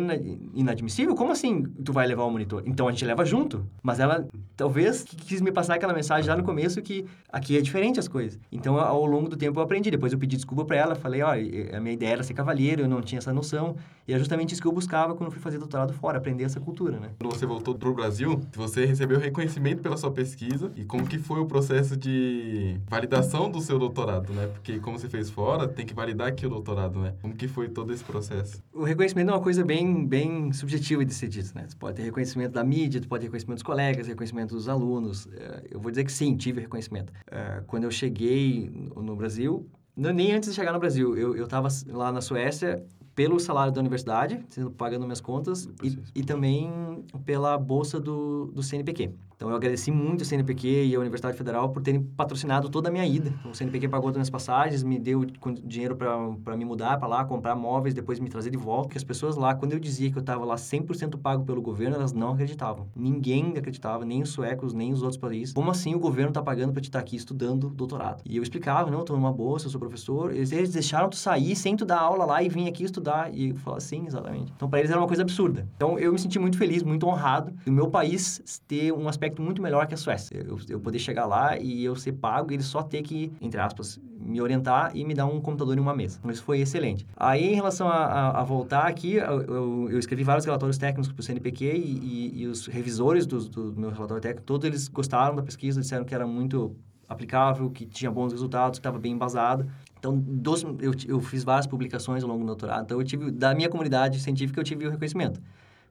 inadmissível. Como assim tu vai levar o monitor? Então, a gente leva junto. Mas ela, talvez, quis me passar aquela mensagem já no começo que Aqui é diferente as coisas. Então, ao longo do tempo, eu aprendi. Depois eu pedi desculpa para ela. Falei, ó, a minha ideia era ser cavalheiro, eu não tinha essa noção. E é justamente isso que eu buscava quando fui fazer doutorado fora, aprender essa cultura, né? Quando você voltou pro Brasil, você recebeu reconhecimento pela sua pesquisa. E como que foi o processo de validação do seu doutorado, né? Porque como você fez fora, tem que validar aqui o doutorado, né? Como que foi todo esse processo? O reconhecimento é uma coisa bem, bem subjetiva de ser dito, né? Você pode ter reconhecimento da mídia, pode ter reconhecimento dos colegas, reconhecimento dos alunos. É, eu vou dizer que sim, tive reconhecimento. Uh, quando eu cheguei no Brasil, nem antes de chegar no Brasil, eu estava lá na Suécia pelo salário da universidade, sendo pagando minhas contas, e, e, também pela bolsa do, do CNPq. Então, eu agradeci muito o CNPq e a Universidade Federal por terem patrocinado toda a minha ida. Então, o CNPq pagou todas as passagens, me deu dinheiro para me mudar para lá, comprar móveis, depois me trazer de volta. Porque as pessoas lá, quando eu dizia que eu estava lá 100% pago pelo governo, elas não acreditavam. Ninguém acreditava, nem os suecos, nem os outros países. Como assim o governo está pagando para te estar tá aqui estudando doutorado? E eu explicava, não, eu estou numa bolsa, eu sou professor. Eles, eles deixaram tu sair sem tu dar aula lá e vir aqui estudar. E eu falava, sim, exatamente. Então, para eles era uma coisa absurda. Então, eu me senti muito feliz, muito honrado do meu país ter um aspecto muito melhor que a Suécia. Eu, eu poder chegar lá e eu ser pago e eles só ter que, entre aspas, me orientar e me dar um computador em uma mesa. Isso foi excelente. Aí, em relação a, a, a voltar aqui, eu, eu, eu, escrevi vários relatórios técnicos para o CNPq e, e, e, os revisores do, do meu relatório técnico, todos eles gostaram da pesquisa, disseram que era muito aplicável, que tinha bons resultados, que estava bem embasado. Então, dos, eu, eu fiz várias publicações ao longo do doutorado. Então, eu tive, da minha comunidade científica, eu tive o reconhecimento.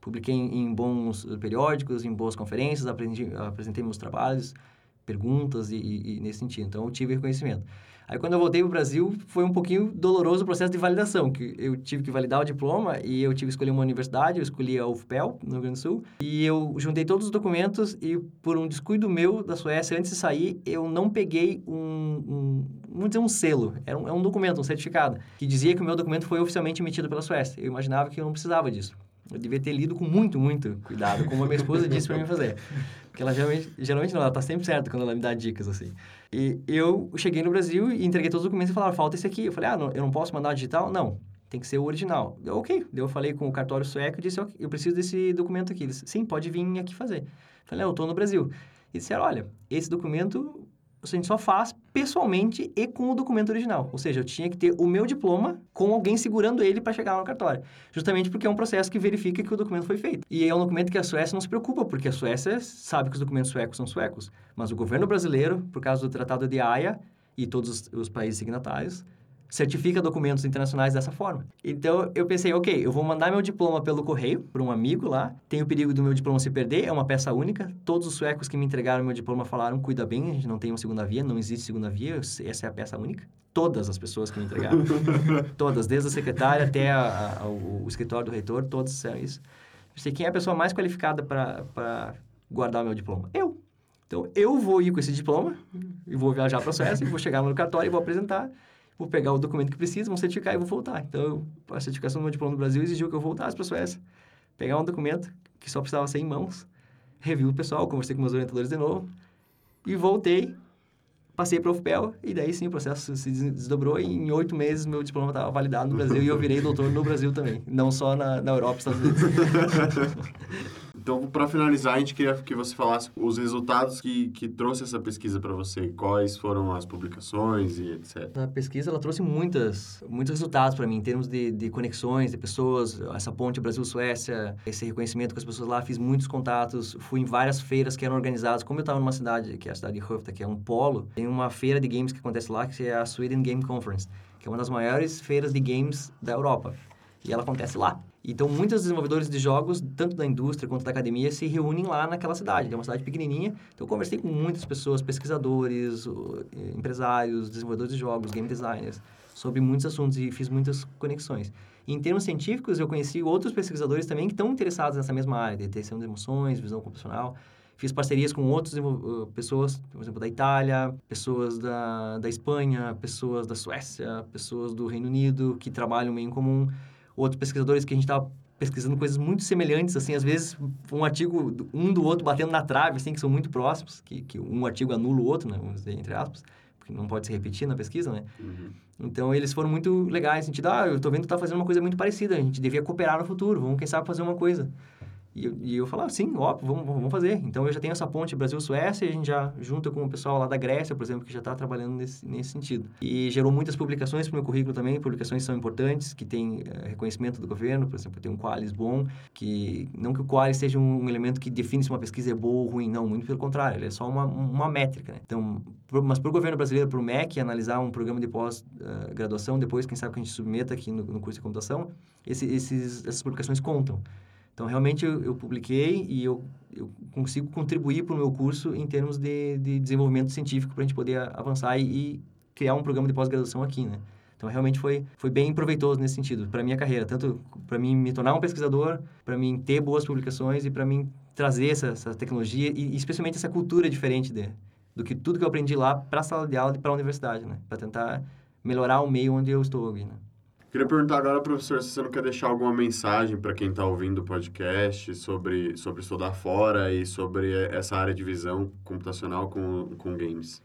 Publiquei em, em bons periódicos, em boas conferências, aprendi, apresentei meus trabalhos, perguntas e, e, e, nesse sentido. Então, eu tive reconhecimento. Aí, quando eu voltei para o Brasil, foi um pouquinho doloroso o processo de validação, que eu tive que validar o diploma e eu tive que escolher uma universidade, eu escolhi a UFPEL, no Rio Grande do Sul, e eu juntei todos os documentos e, por um descuido meu da Suécia, antes de sair, eu não peguei um, um vamos dizer, um selo, era um, é um documento, um certificado, que dizia que o meu documento foi oficialmente emitido pela Suécia. Eu imaginava que eu não precisava disso. Eu devia ter lido com muito, muito cuidado, como a minha esposa disse para mim fazer. Porque ela geralmente, geralmente não, ela tá sempre certa quando ela me dá dicas, assim. E eu cheguei no Brasil e entreguei todos os documentos e falaram, falta esse aqui. Eu falei, ah, não, eu não posso mandar digital? Não, tem que ser o original. Eu, ok. Eu falei com o cartório sueco e disse, okay, eu preciso desse documento aqui. Eles, sim, pode vir aqui fazer. Eu falei, ah, eu estou no Brasil. E disseram, olha, esse documento a gente só faz pessoalmente e com o documento original. Ou seja, eu tinha que ter o meu diploma com alguém segurando ele para chegar no cartório. Justamente porque é um processo que verifica que o documento foi feito. E é um documento que a Suécia não se preocupa, porque a Suécia sabe que os documentos suecos são suecos. Mas o governo brasileiro, por causa do Tratado de Haia e todos os, os países signatários, certifica documentos internacionais dessa forma. Então, eu pensei, ok, eu vou mandar meu diploma pelo correio para um amigo lá. Tem o perigo do meu diploma se perder, é uma peça única. Todos os suecos que me entregaram meu diploma falaram, cuida bem, a gente não tem uma segunda via, não existe segunda via, essa é a peça única. Todas as pessoas que me entregaram. todas, desde a secretária até a, a, o, o, escritório do reitor, todos disseram isso. Eu sei quem é a pessoa mais qualificada para guardar o meu diploma? Eu. Então, eu vou ir com esse diploma e vou viajar para a Suécia, vou chegar no cartório e vou apresentar vou pegar o documento que precisa, vou certificar e vou voltar. Então, a certificação do meu diploma no Brasil exigiu que eu voltasse para a Suécia, pegar um documento que só precisava ser em mãos, revi o pessoal, conversei com meus orientadores de novo e voltei, passei para o UFPEL e daí sim o processo se desdobrou e em oito meses meu diploma estava validado no Brasil e eu virei doutor no Brasil também, não só na, na Europa e Estados Unidos. Então, para finalizar, a gente queria que você falasse os resultados que, que trouxe essa pesquisa para você. Quais foram as publicações e etc. A pesquisa, ela trouxe muitas, muitos resultados para mim, em termos de, de conexões, de pessoas, essa ponte Brasil-Suécia, esse reconhecimento com as pessoas lá. Fiz muitos contatos, fui em várias feiras que eram organizadas. Como eu estava numa cidade, que é a cidade de Höfta, que é um polo, tem uma feira de games que acontece lá, que é a Sweden Game Conference, que é uma das maiores feiras de games da Europa. E ela acontece lá. Então, muitos desenvolvedores de jogos, tanto da indústria quanto da academia, se reúnem lá naquela cidade. É uma cidade pequenininha. Então, eu conversei com muitas pessoas, pesquisadores, empresários, desenvolvedores de jogos, game designers, sobre muitos assuntos e fiz muitas conexões. E, em termos científicos, eu conheci outros pesquisadores também que estão interessados nessa mesma área, detecção de emoções, visão computacional. Fiz parcerias com outras uh, pessoas, por exemplo, da Itália, pessoas da, da Espanha, pessoas da Suécia, pessoas do Reino Unido, que trabalham meio em comum outros pesquisadores que a gente estava pesquisando coisas muito semelhantes, assim, às vezes um artigo, um do outro batendo na trave, assim, que são muito próximos, que, que um artigo anula o outro, né, vamos dizer, entre aspas, porque não pode se repetir na pesquisa, né? Uhum. Então, eles foram muito legais, no sentido, ah, eu estou vendo que está fazendo uma coisa muito parecida, a gente devia cooperar no futuro, vamos, quem sabe, fazer uma coisa. E eu, e eu falava, sim, óbvio, vamos, vamos fazer. Então, eu já tenho essa ponte Brasil-Suécia, a gente já junta com o pessoal lá da Grécia, por exemplo, que já está trabalhando nesse, nesse sentido. E gerou muitas publicações para o meu currículo também, publicações são importantes, que têm uh, reconhecimento do governo, por exemplo, tem um Qualis bom, que não que o Qualis seja um, um, elemento que define se uma pesquisa é boa ou ruim, não, muito pelo contrário, ele é só uma, uma métrica, né? Então, mas para o governo brasileiro, para o MEC, analisar um programa de pós-graduação, uh, depois, quem sabe que a gente submeta aqui no, no curso de computação, esse, esses, essas publicações contam. Então, realmente, eu, eu publiquei e eu, eu consigo contribuir para o meu curso em termos de, de desenvolvimento científico para a gente poder avançar e, e criar um programa de pós-graduação aqui, né? Então, realmente foi, foi bem proveitoso nesse sentido, para minha carreira. Tanto para mim me tornar um pesquisador, para mim ter boas publicações e para mim trazer essa, essa tecnologia e, especialmente essa cultura diferente de, do que tudo que eu aprendi lá para a sala de aula e para a universidade, né? Para tentar melhorar o meio onde eu estou aqui, né? Queria perguntar agora, professor, se você não quer deixar alguma mensagem para quem está ouvindo o podcast sobre, sobre estudar fora e sobre essa área de visão computacional com, com games.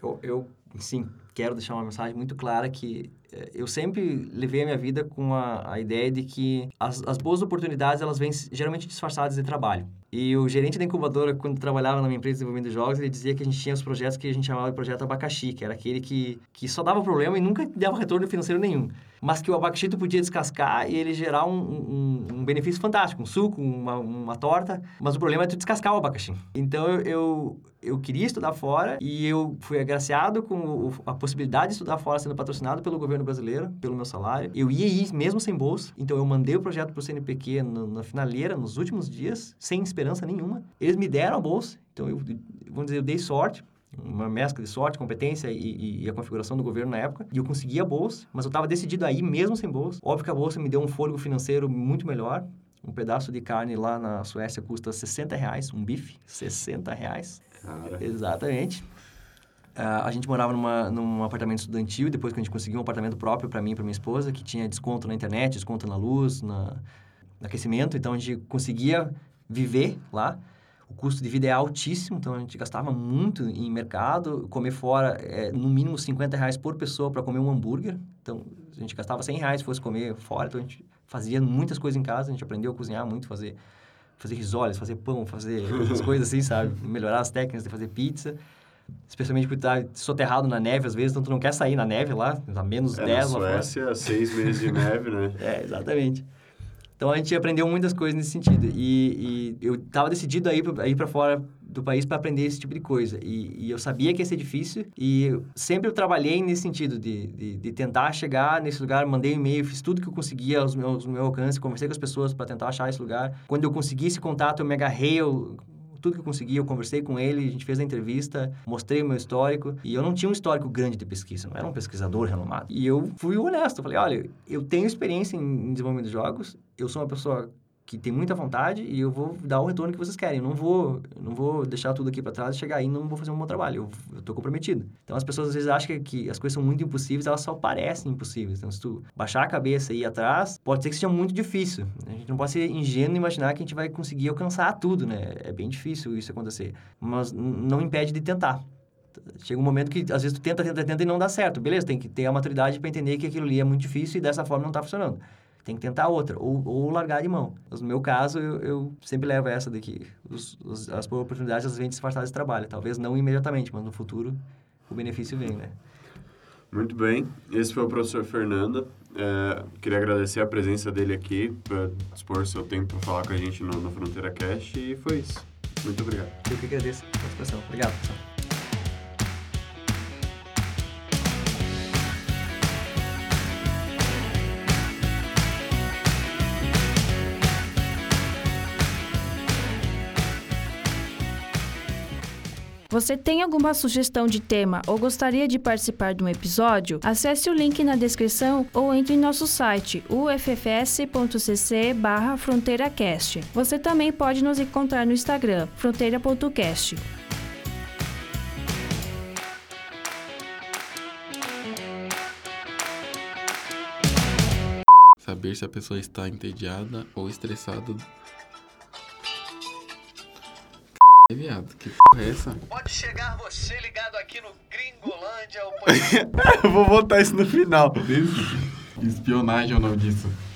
Eu, eu, sim, quero deixar uma mensagem muito clara que eh, eu sempre levei a minha vida com a, a ideia de que as, as boas oportunidades, elas vêm geralmente disfarçadas de trabalho. E o gerente da incubadora, quando trabalhava na minha empresa desenvolvendo jogos, ele dizia que a gente tinha os projetos que a gente chamava de projeto abacaxi, que era aquele que, que só dava problema e nunca dava retorno financeiro nenhum. Mas que o abacaxi tu podia descascar e ele gerar um, um, um benefício fantástico, um suco, uma, uma torta. Mas o problema é tu descascar o abacaxi. Então eu, eu queria estudar fora e eu fui agraciado com a possibilidade de estudar fora sendo patrocinado pelo governo brasileiro, pelo meu salário. Eu ia ir mesmo sem bolsa, então eu mandei o projeto para o CNPq no, na finaleira, nos últimos dias, sem esperança nenhuma. Eles me deram a bolsa, então eu, vamos dizer, eu dei sorte, uma mescla de sorte, competência e, e, a configuração do governo na época. E eu consegui a bolsa, mas eu estava decidido a ir mesmo sem bolsa. Óbvio que a bolsa me deu um fôlego financeiro muito melhor. Um pedaço de carne lá na Suécia custa 60 reais, um bife, 60 reais. Cara. Exatamente. Uh, a gente morava numa, num apartamento estudantil, depois que a gente conseguiu um apartamento próprio para mim e para minha esposa, que tinha desconto na internet, desconto na luz, na, no aquecimento. Então, a gente conseguia viver lá. O custo de vida é altíssimo, então a gente gastava muito em mercado. Comer fora é no mínimo 50 reais por pessoa para comer um hambúrguer. Então a gente gastava 100 reais se fosse comer fora. Então a gente fazia muitas coisas em casa, a gente aprendeu a cozinhar muito, fazer, fazer risoles, fazer pão, fazer outras coisas assim, sabe? Melhorar as técnicas de fazer pizza. Especialmente por estar soterrado na neve, às vezes, então tu não quer sair na neve lá, a menos É, 10 na lá fora. Suécia, seis meses de neve, né? É, exatamente. Então a gente aprendeu muitas coisas nesse sentido. E, e eu estava decidido a ir para fora do país para aprender esse tipo de coisa. E, e, eu sabia que ia ser difícil. E eu, sempre eu trabalhei nesse sentido, de, de, de tentar chegar nesse lugar. Mandei um e-mail, fiz tudo que eu conseguia aos meus, ao meu alcance, conversei com as pessoas para tentar achar esse lugar. Quando eu consegui esse contato, eu me agarrei. Eu, tudo que eu consegui, eu conversei com ele, a gente fez a entrevista, mostrei o meu histórico. E eu não tinha um histórico grande de pesquisa, não era um pesquisador renomado. E eu fui honesto, falei, olha, eu tenho experiência em desenvolvimento de jogos, eu sou uma pessoa que tem muita vontade e eu vou dar o retorno que vocês querem. Eu não vou, não vou deixar tudo aqui para trás e chegar aí não vou fazer um bom trabalho. Eu, tô comprometido. Então as pessoas às vezes acham que, que, as coisas são muito impossíveis, elas só parecem impossíveis. Então se tu baixar a cabeça e ir atrás, pode ser que seja muito difícil. A gente não pode ser ingênuo e imaginar que a gente vai conseguir alcançar tudo, né? É bem difícil isso acontecer. Mas não impede de tentar. Chega um momento que às vezes tu tenta, tenta, tenta e não dá certo. Beleza, tem que ter a maturidade para entender que aquilo ali é muito difícil e dessa forma não está funcionando tem que tentar outra, ou, ou largar de mão. No meu caso, eu, eu sempre levo essa daqui. Os, os, as oportunidades, às vezes, disfarçadas de trabalho. Talvez não imediatamente, mas no futuro, o benefício vem, né? Muito bem. Esse foi o professor Fernando. É, queria agradecer a presença dele aqui, por dispor seu tempo para falar com a gente no, no Fronteira Cash, e foi isso. Muito obrigado. Eu que agradeço a participação. Obrigado, pessoal. Você tem alguma sugestão de tema ou gostaria de participar de um episódio? Acesse o link na descrição ou entre em nosso site uffs.cc fronteiracast. Você também pode nos encontrar no Instagram, fronteira.cast. Saber se a pessoa está entediada ou estressada É, viado, que porra é essa? Pode chegar você ligado aqui no Gringolândia, o Eu vou botar isso no final. Espionagem é o nome disso.